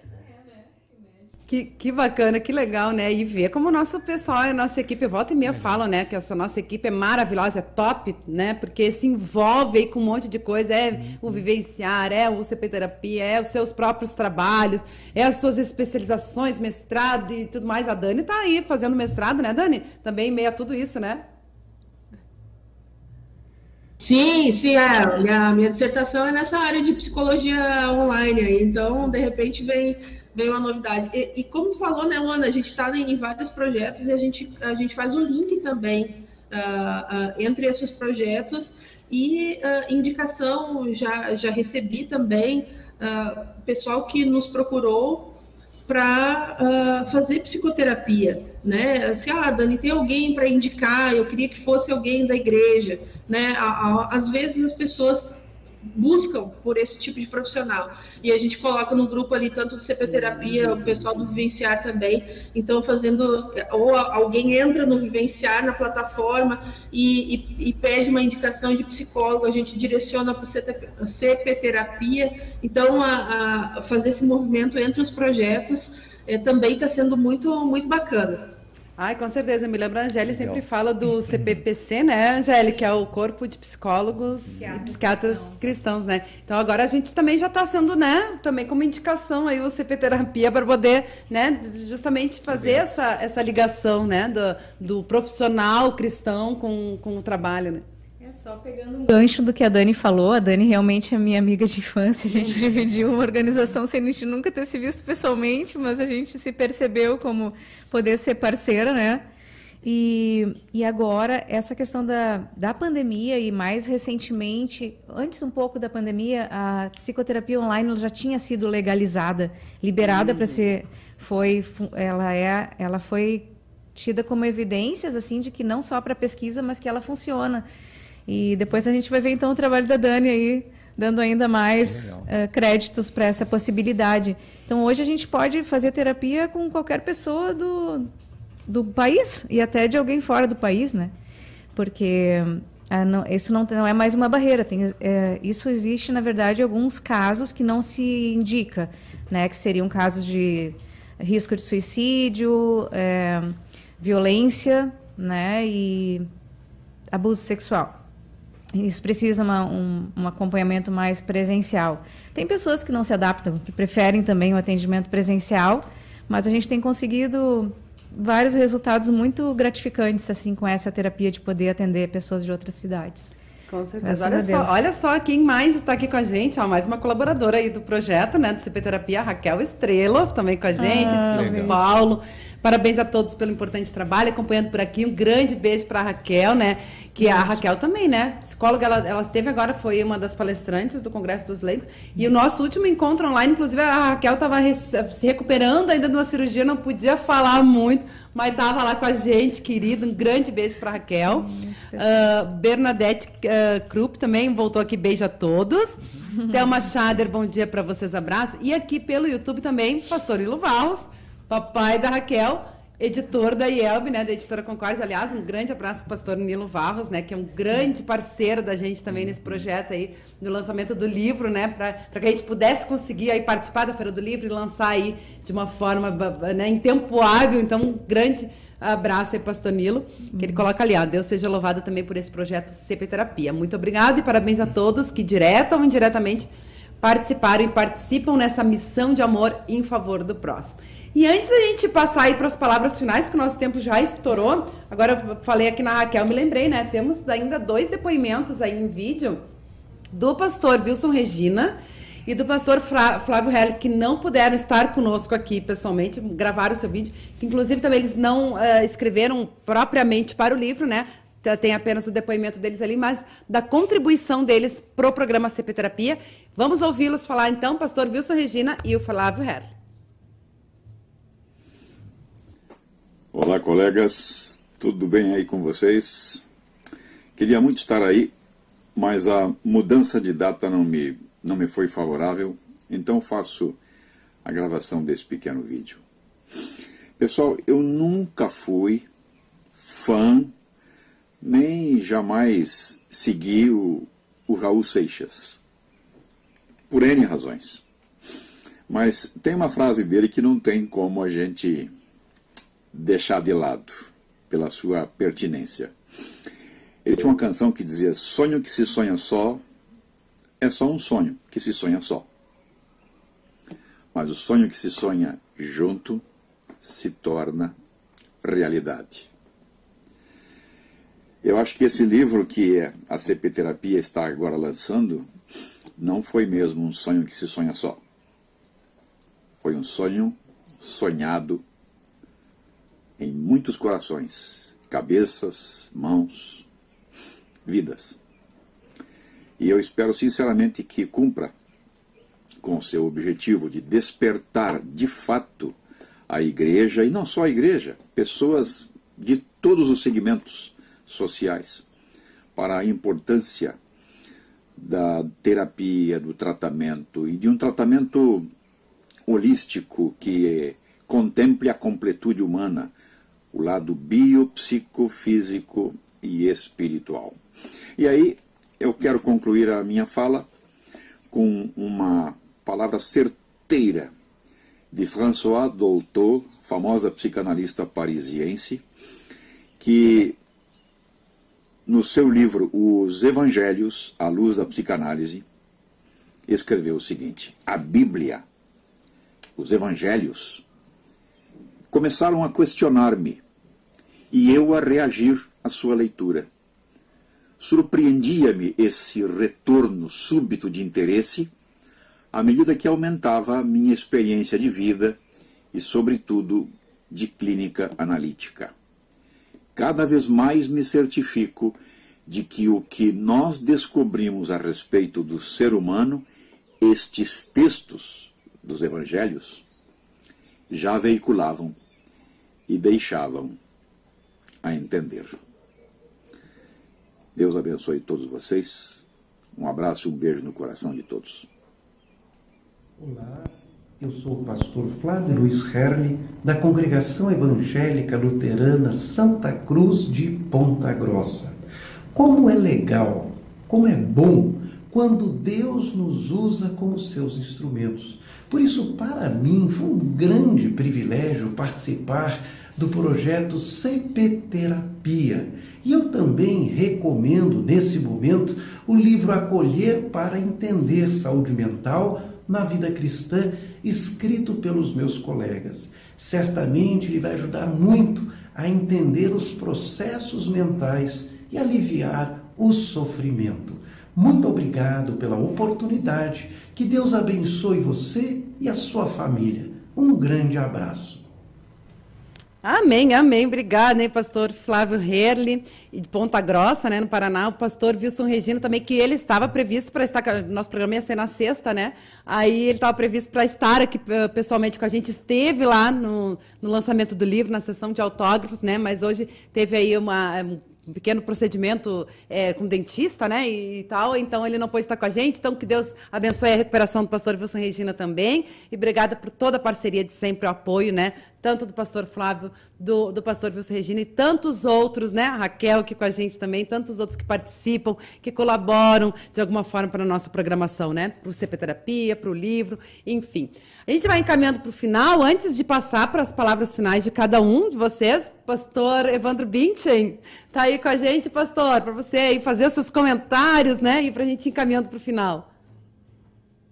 Que, que bacana, que legal, né? E ver como o nosso pessoal, a nossa equipe, volta e meia é. fala, né? Que essa nossa equipe é maravilhosa, é top, né? Porque se envolve aí com um monte de coisa. É uhum. o vivenciar, é o CP Terapia, é os seus próprios trabalhos, é as suas especializações, mestrado e tudo mais. A Dani tá aí fazendo mestrado, né, Dani? Também meia tudo isso, né? Sim, sim, é. A minha dissertação é nessa área de psicologia online, então, de repente, vem veio uma novidade. E, e, como tu falou, né, Luana, a gente está em vários projetos e a gente, a gente faz o link também uh, uh, entre esses projetos e uh, indicação, já, já recebi também pessoal que nos procurou para fazer psicoterapia, né? Assim, ah, Dani, tem alguém para indicar? Eu queria que fosse alguém da igreja, né? Às vezes as pessoas buscam por esse tipo de profissional. E a gente coloca no grupo ali tanto do CP Terapia, o pessoal do Vivenciar também. Então, fazendo. Ou alguém entra no Vivenciar, na plataforma, e, e, e pede uma indicação de psicólogo, a gente direciona para o CP Terapia. Então, a, a fazer esse movimento entre os projetos é, também está sendo muito, muito bacana. Ai, com certeza. Me lembro, a Angélica sempre fala do CPPC, né, Angélica, que é o Corpo de Psicólogos e Psiquiatras cristãos. cristãos, né? Então agora a gente também já está sendo, né, também como indicação aí o CP Terapia para poder, né, justamente fazer essa, essa ligação, né, do, do profissional cristão com, com o trabalho, né? É só pegando um gancho do que a Dani falou. A Dani realmente é minha amiga de infância. A gente dividiu uma organização sem a gente nunca ter se visto pessoalmente, mas a gente se percebeu como poder ser parceira, né? E, e agora, essa questão da, da pandemia e mais recentemente, antes um pouco da pandemia, a psicoterapia online já tinha sido legalizada, liberada para ser. Foi, ela, é, ela foi tida como evidências assim de que não só para pesquisa, mas que ela funciona. E depois a gente vai ver então o trabalho da Dani aí, dando ainda mais uh, créditos para essa possibilidade. Então hoje a gente pode fazer terapia com qualquer pessoa do, do país e até de alguém fora do país, né? Porque uh, não, isso não, não é mais uma barreira. Tem, uh, isso existe, na verdade, em alguns casos que não se indica, né? Que seriam casos de risco de suicídio, violência, né, e abuso sexual. Isso precisa uma, um, um acompanhamento mais presencial. Tem pessoas que não se adaptam, que preferem também o atendimento presencial, mas a gente tem conseguido vários resultados muito gratificantes assim com essa terapia de poder atender pessoas de outras cidades. Com certeza. Olha só, olha só quem mais está aqui com a gente, ó, mais uma colaboradora aí do projeto, né, do CP Terapia, Raquel Estrela, também com a gente, ah, de São legal. Paulo. Parabéns a todos pelo importante trabalho, acompanhando por aqui. Um grande beijo para a Raquel, né? Que a Raquel também, né? Psicóloga, ela, ela esteve agora, foi uma das palestrantes do Congresso dos Leigos. E o nosso último encontro online, inclusive, a Raquel estava se recuperando ainda de uma cirurgia, não podia falar muito, mas estava lá com a gente, querida. Um grande beijo para Raquel. uh, Bernadette uh, Krupp também voltou aqui. Beijo a todos. (laughs) Thelma Schader, bom dia para vocês, abraço. E aqui pelo YouTube também, Pastor Ilo Valls papai da Raquel, editor da IELB, né, da Editora Concórdia. Aliás, um grande abraço para o pastor Nilo Varros, né, que é um grande parceiro da gente também nesse projeto aí, do lançamento do livro, né, para que a gente pudesse conseguir aí participar da Feira do Livro e lançar aí de uma forma, né, em tempo hábil. Então, um grande abraço aí, pastor Nilo, que ele coloca ali, ó, Deus seja louvado também por esse projeto CP Terapia. Muito obrigado e parabéns a todos que, direta ou indiretamente, participaram e participam nessa missão de amor em favor do próximo. E antes da gente passar aí para as palavras finais, porque o nosso tempo já estourou, agora eu falei aqui na Raquel, me lembrei, né? Temos ainda dois depoimentos aí em vídeo do pastor Wilson Regina e do pastor Flávio Hell, que não puderam estar conosco aqui pessoalmente, gravaram o seu vídeo, inclusive também eles não uh, escreveram propriamente para o livro, né? Tem apenas o depoimento deles ali, mas da contribuição deles para o programa CP Terapia. Vamos ouvi-los falar então, pastor Wilson Regina e o Flávio Hell. Olá, colegas, tudo bem aí com vocês? Queria muito estar aí, mas a mudança de data não me, não me foi favorável, então faço a gravação desse pequeno vídeo. Pessoal, eu nunca fui fã, nem jamais segui o, o Raul Seixas, por N razões. Mas tem uma frase dele que não tem como a gente deixar de lado pela sua pertinência. Ele tinha uma canção que dizia: Sonho que se sonha só é só um sonho que se sonha só. Mas o sonho que se sonha junto se torna realidade. Eu acho que esse livro que a CP Terapia está agora lançando não foi mesmo um sonho que se sonha só. Foi um sonho sonhado em muitos corações, cabeças, mãos, vidas. E eu espero sinceramente que cumpra com o seu objetivo de despertar de fato a igreja, e não só a igreja, pessoas de todos os segmentos sociais, para a importância da terapia, do tratamento e de um tratamento holístico que contemple a completude humana, o lado biopsicofísico e espiritual. E aí eu quero concluir a minha fala com uma palavra certeira de François Dolto, famosa psicanalista parisiense, que no seu livro Os Evangelhos à Luz da Psicanálise, escreveu o seguinte: A Bíblia, os Evangelhos, começaram a questionar-me e eu a reagir à sua leitura. Surpreendia-me esse retorno súbito de interesse à medida que aumentava a minha experiência de vida e, sobretudo, de clínica analítica. Cada vez mais me certifico de que o que nós descobrimos a respeito do ser humano, estes textos dos evangelhos, já veiculavam e deixavam a entender. Deus abençoe todos vocês. Um abraço e um beijo no coração de todos. Olá, eu sou o pastor Flávio Luiz Herle, da Congregação Evangélica Luterana Santa Cruz de Ponta Grossa. Como é legal, como é bom quando Deus nos usa como seus instrumentos. Por isso, para mim, foi um grande privilégio participar do projeto CP Terapia. E eu também recomendo, nesse momento, o livro Acolher para Entender Saúde Mental na Vida Cristã, escrito pelos meus colegas. Certamente ele vai ajudar muito a entender os processos mentais e aliviar o sofrimento. Muito obrigado pela oportunidade. Que Deus abençoe você e a sua família. Um grande abraço. Amém, amém. Obrigada, hein, pastor Flávio Herli, de Ponta Grossa, né, no Paraná. O pastor Wilson Regino também, que ele estava previsto para estar. Nosso programa ia ser na sexta, né? Aí ele estava previsto para estar aqui eh, pessoalmente com a gente. Esteve lá no, no lançamento do livro, na sessão de autógrafos, né? Mas hoje teve aí uma um pequeno procedimento é, com dentista, né, e, e, tal, então ele não pôde estar com a gente, então que Deus abençoe a recuperação do pastor Wilson Regina também, e obrigada por toda a parceria de sempre, o apoio, né, tanto do pastor Flávio, do, do pastor Wilson Regina e tantos outros, né, a Raquel aqui com a gente também, tantos outros que participam, que colaboram de alguma forma para a nossa programação, né, para o CP Terapia, para o livro, enfim. A gente vai encaminhando para o final, antes de passar para as palavras finais de cada um de vocês, pastor Evandro Binchen está aí com a gente, pastor, para você fazer os seus comentários, né, e para a gente encaminhando para o final.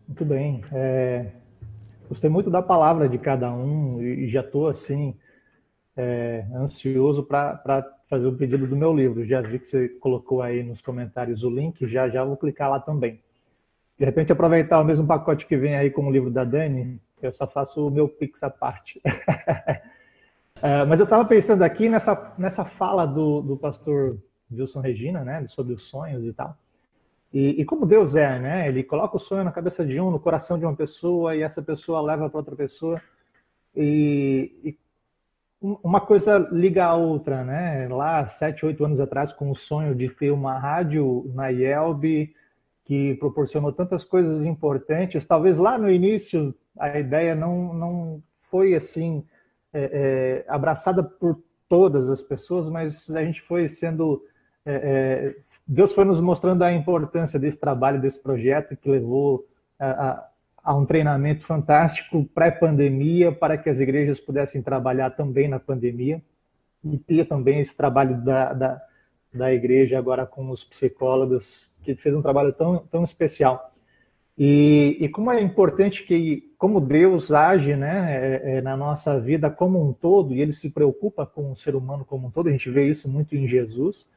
Muito bem. É, gostei muito da palavra de cada um e já estou, assim, é, ansioso para fazer o pedido do meu livro. Já vi que você colocou aí nos comentários o link, já já vou clicar lá também. De repente aproveitar o mesmo pacote que vem aí com o livro da Dani, eu só faço o meu Pix à parte. uh, (laughs) mas eu estava pensando aqui nessa, nessa fala do, do pastor Wilson Regina, né, sobre os sonhos e tal. E, e, como Deus é, né? Ele coloca o sonho na cabeça de um, no coração de uma pessoa, e essa pessoa leva para outra pessoa. E, e, uma coisa liga a outra, né? Lá, sete, oito anos atrás, com o sonho de ter uma rádio na IELB, que proporcionou tantas coisas importantes, talvez lá no início a ideia não, não foi assim é, é, abraçada por todas as pessoas, mas a gente foi sendo é, é Deus foi nos mostrando a importância desse trabalho, desse projeto que levou a, a, a um treinamento fantástico pré-pandemia para que as igrejas pudessem trabalhar também na pandemia e ter também esse trabalho da, da, da igreja agora com os psicólogos que fez um trabalho tão, tão especial. E, e, como é importante que, como Deus age né, é, é, na nossa vida como um todo, e Ele se preocupa com o ser humano como um todo, a gente vê isso muito em Jesus,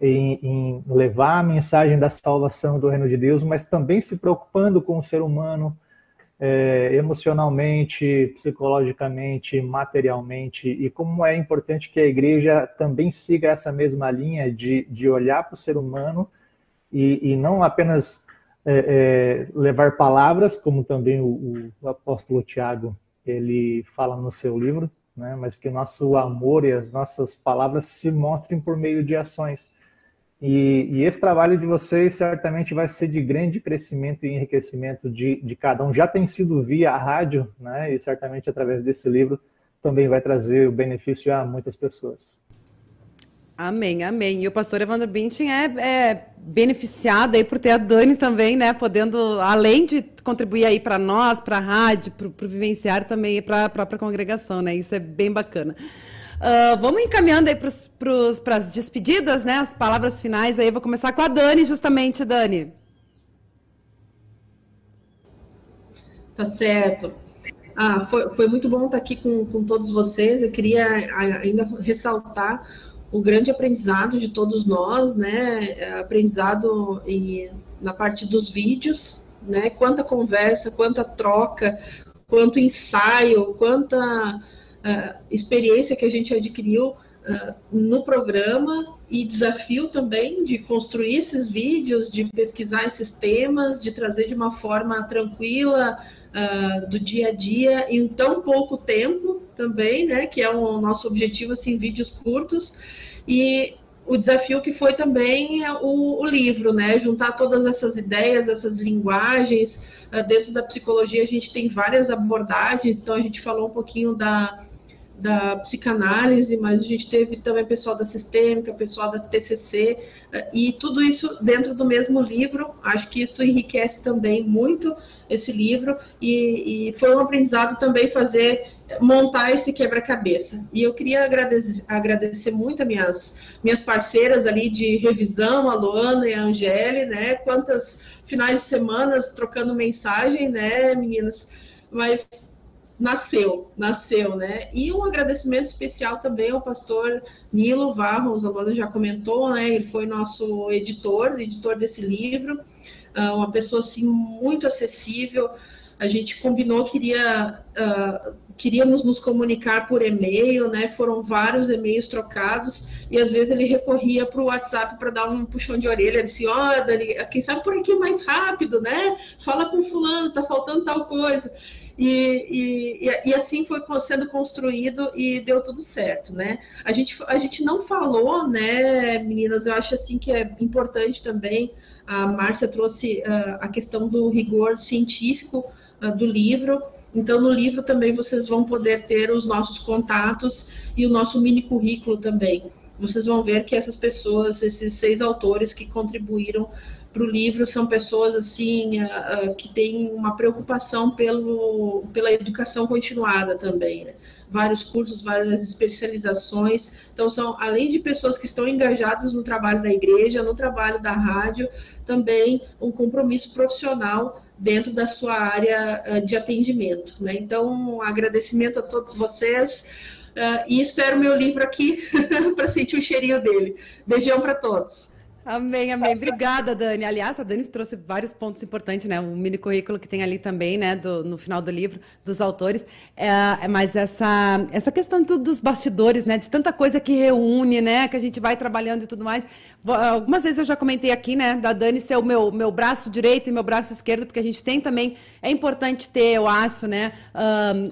em, em levar a mensagem da salvação do reino de Deus, mas também se preocupando com o ser humano é, emocionalmente, psicologicamente, materialmente, e como é importante que a igreja também siga essa mesma linha de, de olhar para o ser humano e, e não apenas é, é, levar palavras, como também o, o, apóstolo Tiago ele fala no seu livro, né? mas que o nosso amor e as nossas palavras se mostrem por meio de ações. E, e, esse trabalho de vocês certamente vai ser de grande crescimento e enriquecimento de, de cada um. Já tem sido via a rádio, né? e certamente através desse livro também vai trazer o benefício a muitas pessoas. Amém, amém. E o pastor Evandro Bintin é, é, beneficiado aí por ter a Dani também, né? Podendo, além de contribuir aí para nós, para a rádio, para o vivenciar também para a própria congregação, né? Isso é bem bacana. Uh, vamos encaminhando aí para as despedidas, né? As palavras finais aí. Eu vou começar com a Dani, justamente, Dani. Tá certo. Ah, foi, foi muito bom estar aqui com, com todos vocês. Eu queria ainda ressaltar o grande aprendizado de todos nós, né? É, aprendizado em, na parte dos vídeos, né? Quanta conversa, quanta troca, quanto ensaio, quanta uh, experiência que a gente adquiriu uh, no programa e desafio também de construir esses vídeos, de pesquisar esses temas, de trazer de uma forma tranquila uh, do dia a dia em tão pouco tempo também, né? Que é o nosso objetivo, assim, vídeos curtos e o desafio que foi também o, o livro, né? Juntar todas essas ideias, essas linguagens. Uh, dentro da psicologia, a gente tem várias abordagens, então a gente falou um pouquinho da, da psicanálise, mas a gente teve também pessoal da sistêmica, pessoal da TCC, eh, e tudo isso dentro do mesmo livro. Acho que isso enriquece também muito esse livro, e, e foi um aprendizado também fazer, montar esse quebra-cabeça. E eu queria agradecer, agradecer muito a minhas, minhas parceiras ali de revisão, a Luana e a Angele, né? Quantas finais de semana trocando mensagem, né, meninas? Mas nasceu, nasceu, né? E um agradecimento especial também ao pastor Nilo Varros, a Luana já comentou, né? Ele foi nosso editor, editor desse livro, ah, uma pessoa assim muito acessível. A gente combinou que iria, uh, queríamos nos comunicar por e-mail, né? Foram vários e-mails trocados e às vezes ele recorria para o WhatsApp para dar um puxão de orelha, ele disse, ó, oh, Dani, quem sabe por aqui mais rápido, né? Fala com fulano, tá faltando tal coisa. E, e, e, assim foi sendo construído e deu tudo certo, né? A gente, a gente não falou, né, meninas? Eu acho assim que é importante também. A Márcia trouxe uh, a questão do rigor científico uh, do livro. Então, no livro também vocês vão poder ter os nossos contatos e o nosso mini currículo também. Vocês vão ver que essas pessoas, esses seis autores que contribuíram para o livro são pessoas assim uh, uh, que têm uma preocupação pelo, pela educação continuada também, né? vários cursos, várias especializações. Então são além de pessoas que estão engajadas no trabalho da igreja, no trabalho da rádio, também um compromisso profissional dentro da sua área uh, de atendimento. Né? Então um agradecimento a todos vocês. e espero meu livro aqui (laughs) para sentir o cheirinho dele. Beijão para todos. Amém, amém. Obrigada, Dani. Aliás, a Dani trouxe vários pontos importantes, né? O mini currículo que tem ali também, né? Do, no final do livro, dos autores. É, mas essa, essa questão do, dos bastidores, né? De tanta coisa que reúne, né? Que a gente vai trabalhando e tudo mais. Algumas vezes eu já comentei aqui, né? Da Dani ser o meu, meu braço direito e meu braço esquerdo, porque a gente tem também. É importante ter, eu acho, né?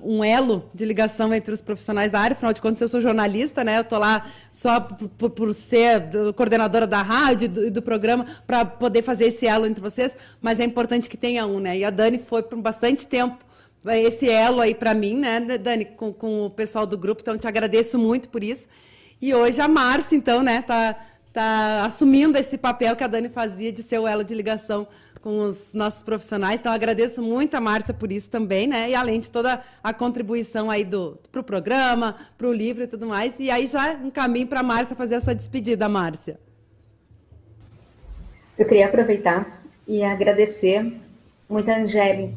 Um elo de ligação entre os profissionais da área. Afinal de contas, eu sou jornalista, né? Eu tô lá só por, por ser coordenadora da rádio e do, do, programa para poder fazer esse elo entre vocês, mas é importante que tenha um, né? E a Dani foi por bastante tempo é, esse elo aí para mim, né, Dani, com, com o pessoal do grupo, então te agradeço muito por isso. E hoje a Márcia, então, né, tá, tá assumindo esse papel que a Dani fazia de ser o elo de ligação com os nossos profissionais. Então, agradeço muito a Márcia por isso também, né? E além de toda a contribuição aí do para o programa, para o livro e tudo mais. E aí já um caminho para a Márcia fazer a sua despedida, Márcia. Eu queria aproveitar e agradecer muito a Angélica.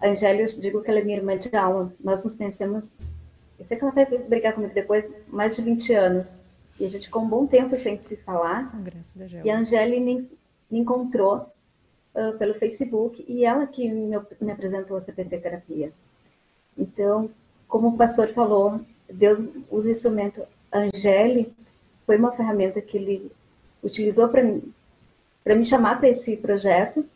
A Angélica, eu digo que ela é minha irmã de alma. Nós nos conhecemos, eu sei que ela vai brigar comigo depois, mais de 20 anos. E a gente ficou um bom tempo sem se falar. E a Angélica me, me encontrou uh, pelo Facebook e ela que me, me apresentou a CPT Terapia. Então, como o pastor falou, Deus usa instrumento. A Angélica foi uma ferramenta que ele utilizou para para me chamar para esse projeto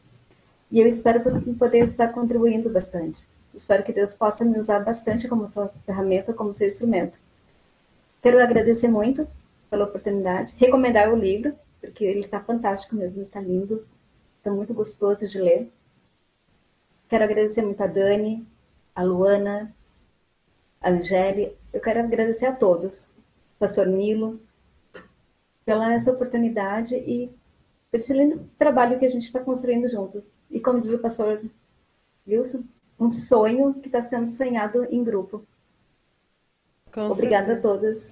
e eu espero poder estar contribuindo bastante. Espero que Deus possa me usar bastante como sua ferramenta, como seu instrumento. Quero agradecer muito pela oportunidade, recomendar o livro, porque ele está fantástico mesmo, está lindo, está muito gostoso de ler. Quero agradecer muito a Dani, a Luana, a Angélica. Eu quero agradecer a todos, pastor Nilo, pela essa oportunidade e esse lindo trabalho que a gente está construindo juntos. E como diz o pastor Wilson, um sonho que está sendo sonhado em grupo. Com Obrigada certeza. a todas.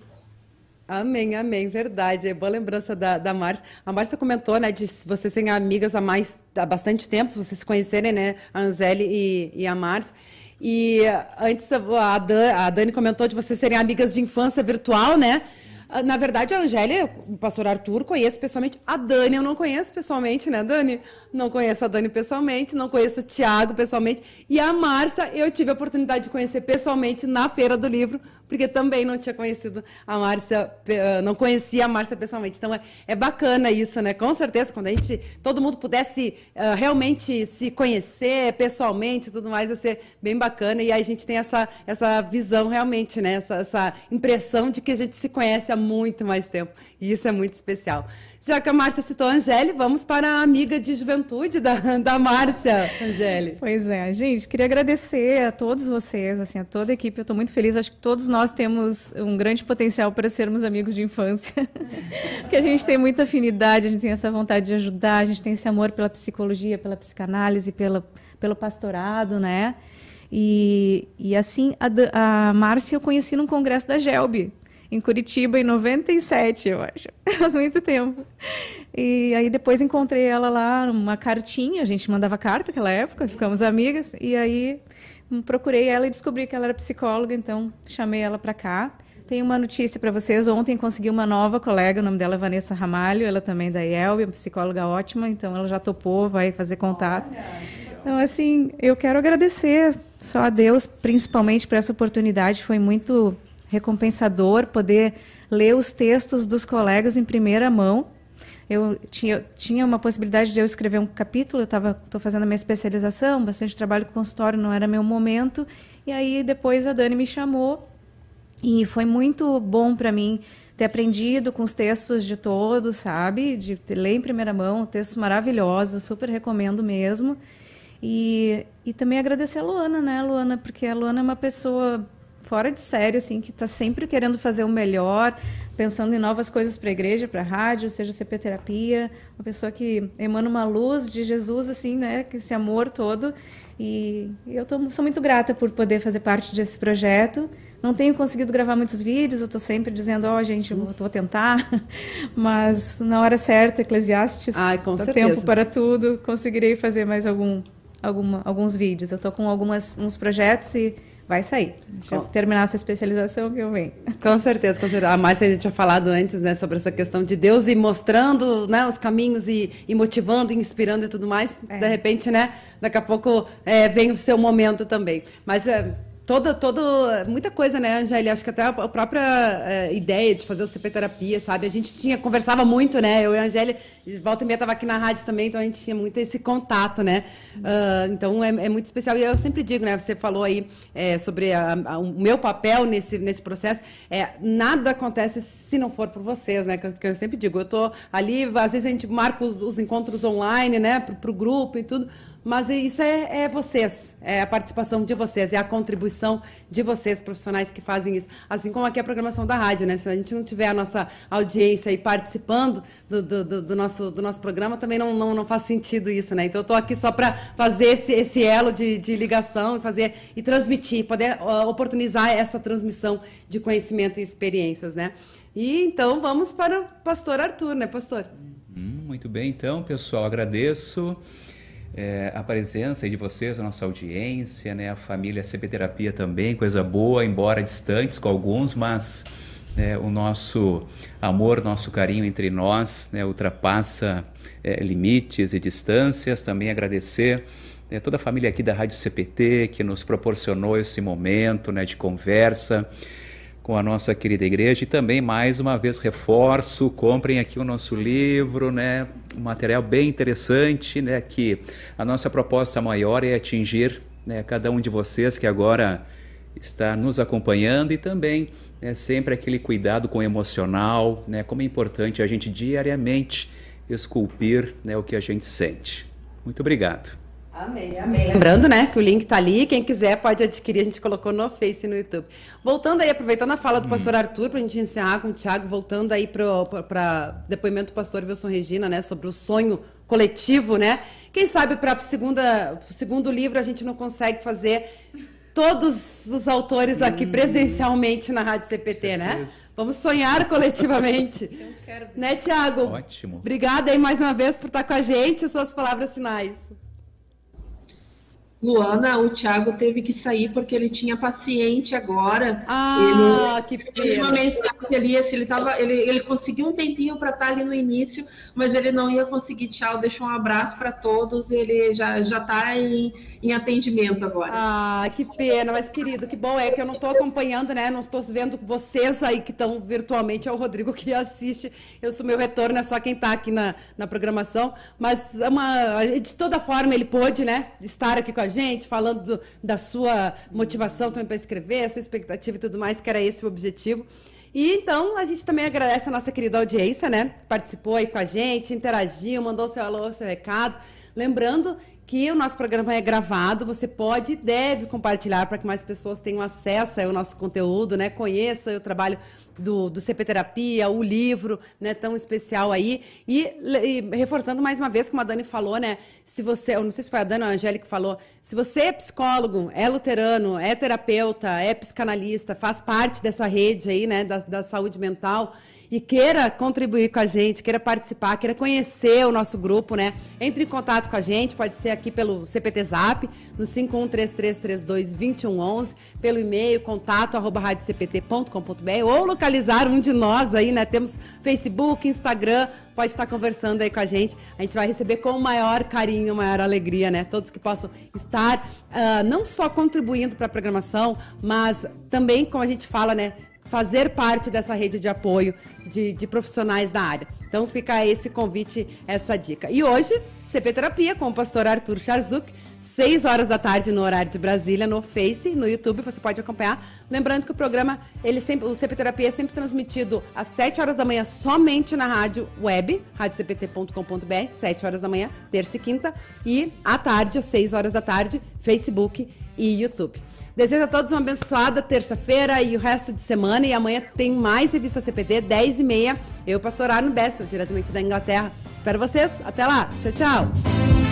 Amém, amém, verdade. É boa lembrança da, da Márcia. A Márcia comentou, né, de vocês serem amigas há mais, há bastante tempo, vocês se conhecerem, né, a Angele e, e a Márcia. E antes a Dani, a Dani comentou de vocês serem amigas de infância virtual, né? Ah, na verdade, a Angélia, o pastor Arthur, conhece pessoalmente. A Dani eu não conheço pessoalmente, né, Dani? Não conheço a Dani pessoalmente, não conheço o Tiago pessoalmente. E a Márcia, eu tive a oportunidade de conhecer pessoalmente na Feira do Livro, porque também não tinha conhecido a Márcia, ah, não conhecia a Márcia pessoalmente. Então é, é bacana isso, né? Com certeza, quando a gente, todo mundo pudesse uh, realmente se conhecer pessoalmente e tudo mais, ia ser bem bacana. E aí a gente tem essa, essa visão realmente, né? Essa, essa impressão de que a gente se conhece há muito mais tempo. E isso é muito especial. Já que a Márcia citou a Angélica, vamos para a amiga de juventude da, da Márcia, Angélica. Pois é, gente, queria agradecer a todos vocês, assim, a toda a equipe. Eu estou muito feliz. Acho que todos nós temos um grande potencial para sermos amigos de infância. (laughs) Porque a gente tem muita afinidade, a gente tem essa vontade de ajudar, a gente tem esse amor pela psicologia, pela psicanálise, pela, pelo pastorado, né? E, e assim, a, a Márcia eu conheci num congresso da Gelb, em Curitiba, em 97, eu acho. (laughs) Faz muito tempo. E aí depois encontrei ela lá, uma cartinha, a gente mandava carta naquela época, ficamos amigas, e aí procurei ela e descobri que ela era psicóloga, então chamei ela para cá. Tenho uma notícia para vocês. Ontem consegui uma nova colega, o nome dela é Vanessa Ramalho, ela também é da IELB, é uma psicóloga ótima, então ela já topou, vai fazer contato. Então, assim, eu quero agradecer só a Deus, principalmente por essa oportunidade. Foi muito recompensador poder ler os textos dos colegas em primeira mão. Eu tinha, tinha uma possibilidade de eu escrever um capítulo, eu estou fazendo a minha especialização, bastante trabalho com consultório, não era meu momento. E aí depois a Dani me chamou e foi muito bom para mim ter aprendido com os textos de todos, sabe? De ler em primeira mão, textos maravilhosos, super recomendo mesmo. E, e também agradecer a Luana, né, Luana? Porque a Luana é uma pessoa fora de série, assim, que está sempre querendo fazer o melhor, pensando em novas coisas para a igreja, para a rádio, seja CP terapia, uma pessoa que emana uma luz de Jesus, assim, né, que esse amor todo. E eu tô, sou muito grata por poder fazer parte desse projeto. Não tenho conseguido gravar muitos vídeos, eu estou sempre dizendo, ó, oh, gente, eu vou tentar, (laughs) mas na hora certa, Eclesiastes, Ai, com tempo para tudo, conseguirei fazer mais algum, alguma, alguns vídeos. Eu estou com alguns uns projetos e vai sair. Deixa eu terminar essa especialização que eu venho. Com certeza, com certeza. A Márcia a gente tinha falado antes, né, sobre essa questão de Deus ir mostrando, né, os caminhos e, e motivando, inspirando e tudo mais. É. De repente, né, daqui a pouco é, vem o seu momento também. Mas é, toda, toda, muita coisa, né, Angélia? Acho que até a própria é, ideia de fazer o CP terapia, sabe? A gente tinha, conversava muito, né? Eu e a Angélia, volta e meia estava aqui na rádio também, então a gente tinha muito esse contato, né? Uh, então é, é, muito especial. E eu sempre digo, né? Você falou aí é, sobre a, a, o meu papel nesse, nesse processo. É, nada acontece se não for por vocês, né? Que, que eu sempre digo, eu tô ali, às vezes a gente marca os, os encontros online, né? Para o grupo e tudo mas isso é, é, vocês, é a participação de vocês, é a contribuição de vocês, profissionais que fazem isso. Assim como aqui a programação da rádio, né? Se a gente não tiver a nossa audiência aí participando do, do, do nosso, do nosso programa, também não, não, não faz sentido isso, né? Então eu estou aqui só para fazer esse, esse elo de, de ligação e fazer e transmitir, poder uh, oportunizar essa transmissão de conhecimento e experiências, né? E então vamos para o pastor Arthur, né, pastor? Hum, muito bem, então, pessoal, agradeço é, a presença de vocês, a nossa audiência, né, a família CP Terapia também, coisa boa, embora distantes com alguns, mas né, o nosso amor, nosso carinho entre nós né, ultrapassa é, limites e distâncias. Também agradecer né, toda a família aqui da Rádio CPT que nos proporcionou esse momento né, de conversa com a nossa querida igreja e também mais uma vez reforço, comprem aqui o nosso livro, né, um material bem interessante, né, que a nossa proposta maior é atingir né, cada um de vocês que agora está nos acompanhando e também né, sempre aquele cuidado com o emocional, né, como é importante a gente diariamente esculpir né, o que a gente sente. Muito obrigado. Amém, amém. Lembrando, né, que o link tá ali, quem quiser pode adquirir, a gente colocou no Face e no YouTube. Voltando aí, aproveitando a fala do hum. pastor Arthur, para a gente encerrar com o Tiago, voltando aí para depoimento do pastor Wilson Regina, né, sobre o sonho coletivo, né? Quem sabe para o segundo livro a gente não consegue fazer todos os autores aqui hum. presencialmente na Rádio CPT, né? Vamos sonhar coletivamente. (laughs) né, Tiago? Ótimo. Obrigada aí mais uma vez por estar com a gente. Suas palavras finais. Luana, o Thiago teve que sair porque ele tinha paciente agora. Ah, ele, que pena. Uma mensagem ali, assim, ele, tava, ele, ele conseguiu um tempinho para estar ali no início, mas ele não ia conseguir. Tchau, deixou um abraço para todos. Ele já já está em, em atendimento agora. Ah, que pena, mas querido, que bom é que eu não estou acompanhando, né? Não estou vendo vocês aí que estão virtualmente. É o Rodrigo que assiste. Eu sou meu retorno, é só quem está aqui na, na programação. Mas é uma, de toda forma ele pôde, né? Estar aqui com a gente, falando do, da sua motivação também para escrever, a sua expectativa e tudo mais, que era esse o objetivo. E então a gente também agradece a nossa querida audiência, né? Participou aí com a gente, interagiu, mandou seu alô, seu recado. Lembrando que o nosso programa é gravado, você pode e deve compartilhar para que mais pessoas tenham acesso ao nosso conteúdo, né? Conheça o trabalho do, do CP Terapia, o livro, né, tão especial aí. E, e, reforçando mais uma vez, como a Dani falou, né? Se você, eu não sei se foi a Dani ou a Angélica que falou, se você é psicólogo, é luterano, é terapeuta, é psicanalista, faz parte dessa rede aí, né, da, da saúde mental e queira contribuir com a gente, queira participar, queira conhecer o nosso grupo, né? Entre em contato com a gente, pode ser aqui pelo CPT Zap, no 5133322111, pelo e-mail contato arroba ou localizar um de nós aí, né? Temos Facebook, Instagram, pode estar conversando aí com a gente. A gente vai receber com o maior carinho, maior alegria, né? Todos que possam estar uh, não só contribuindo para a programação, mas também, como a gente fala, né? Fazer parte dessa rede de apoio de, de profissionais da área. Então fica esse convite, essa dica. E hoje, CP Terapia com o pastor Arthur Charzuk, 6 horas da tarde no horário de Brasília, no Face, no YouTube, você pode acompanhar. Lembrando que o programa, ele sempre, o CP Terapia é sempre transmitido às 7 horas da manhã somente na rádio web, radiocpt.com.br, 7 horas da manhã, terça e quinta, e à tarde, às 6 horas da tarde, Facebook e YouTube. Desejo a todos uma abençoada terça-feira e o resto de semana. E amanhã tem mais revista CPT, 10 e meia. Eu, pastor Arno Bessel, diretamente da Inglaterra. Espero vocês. Até lá. Tchau, tchau.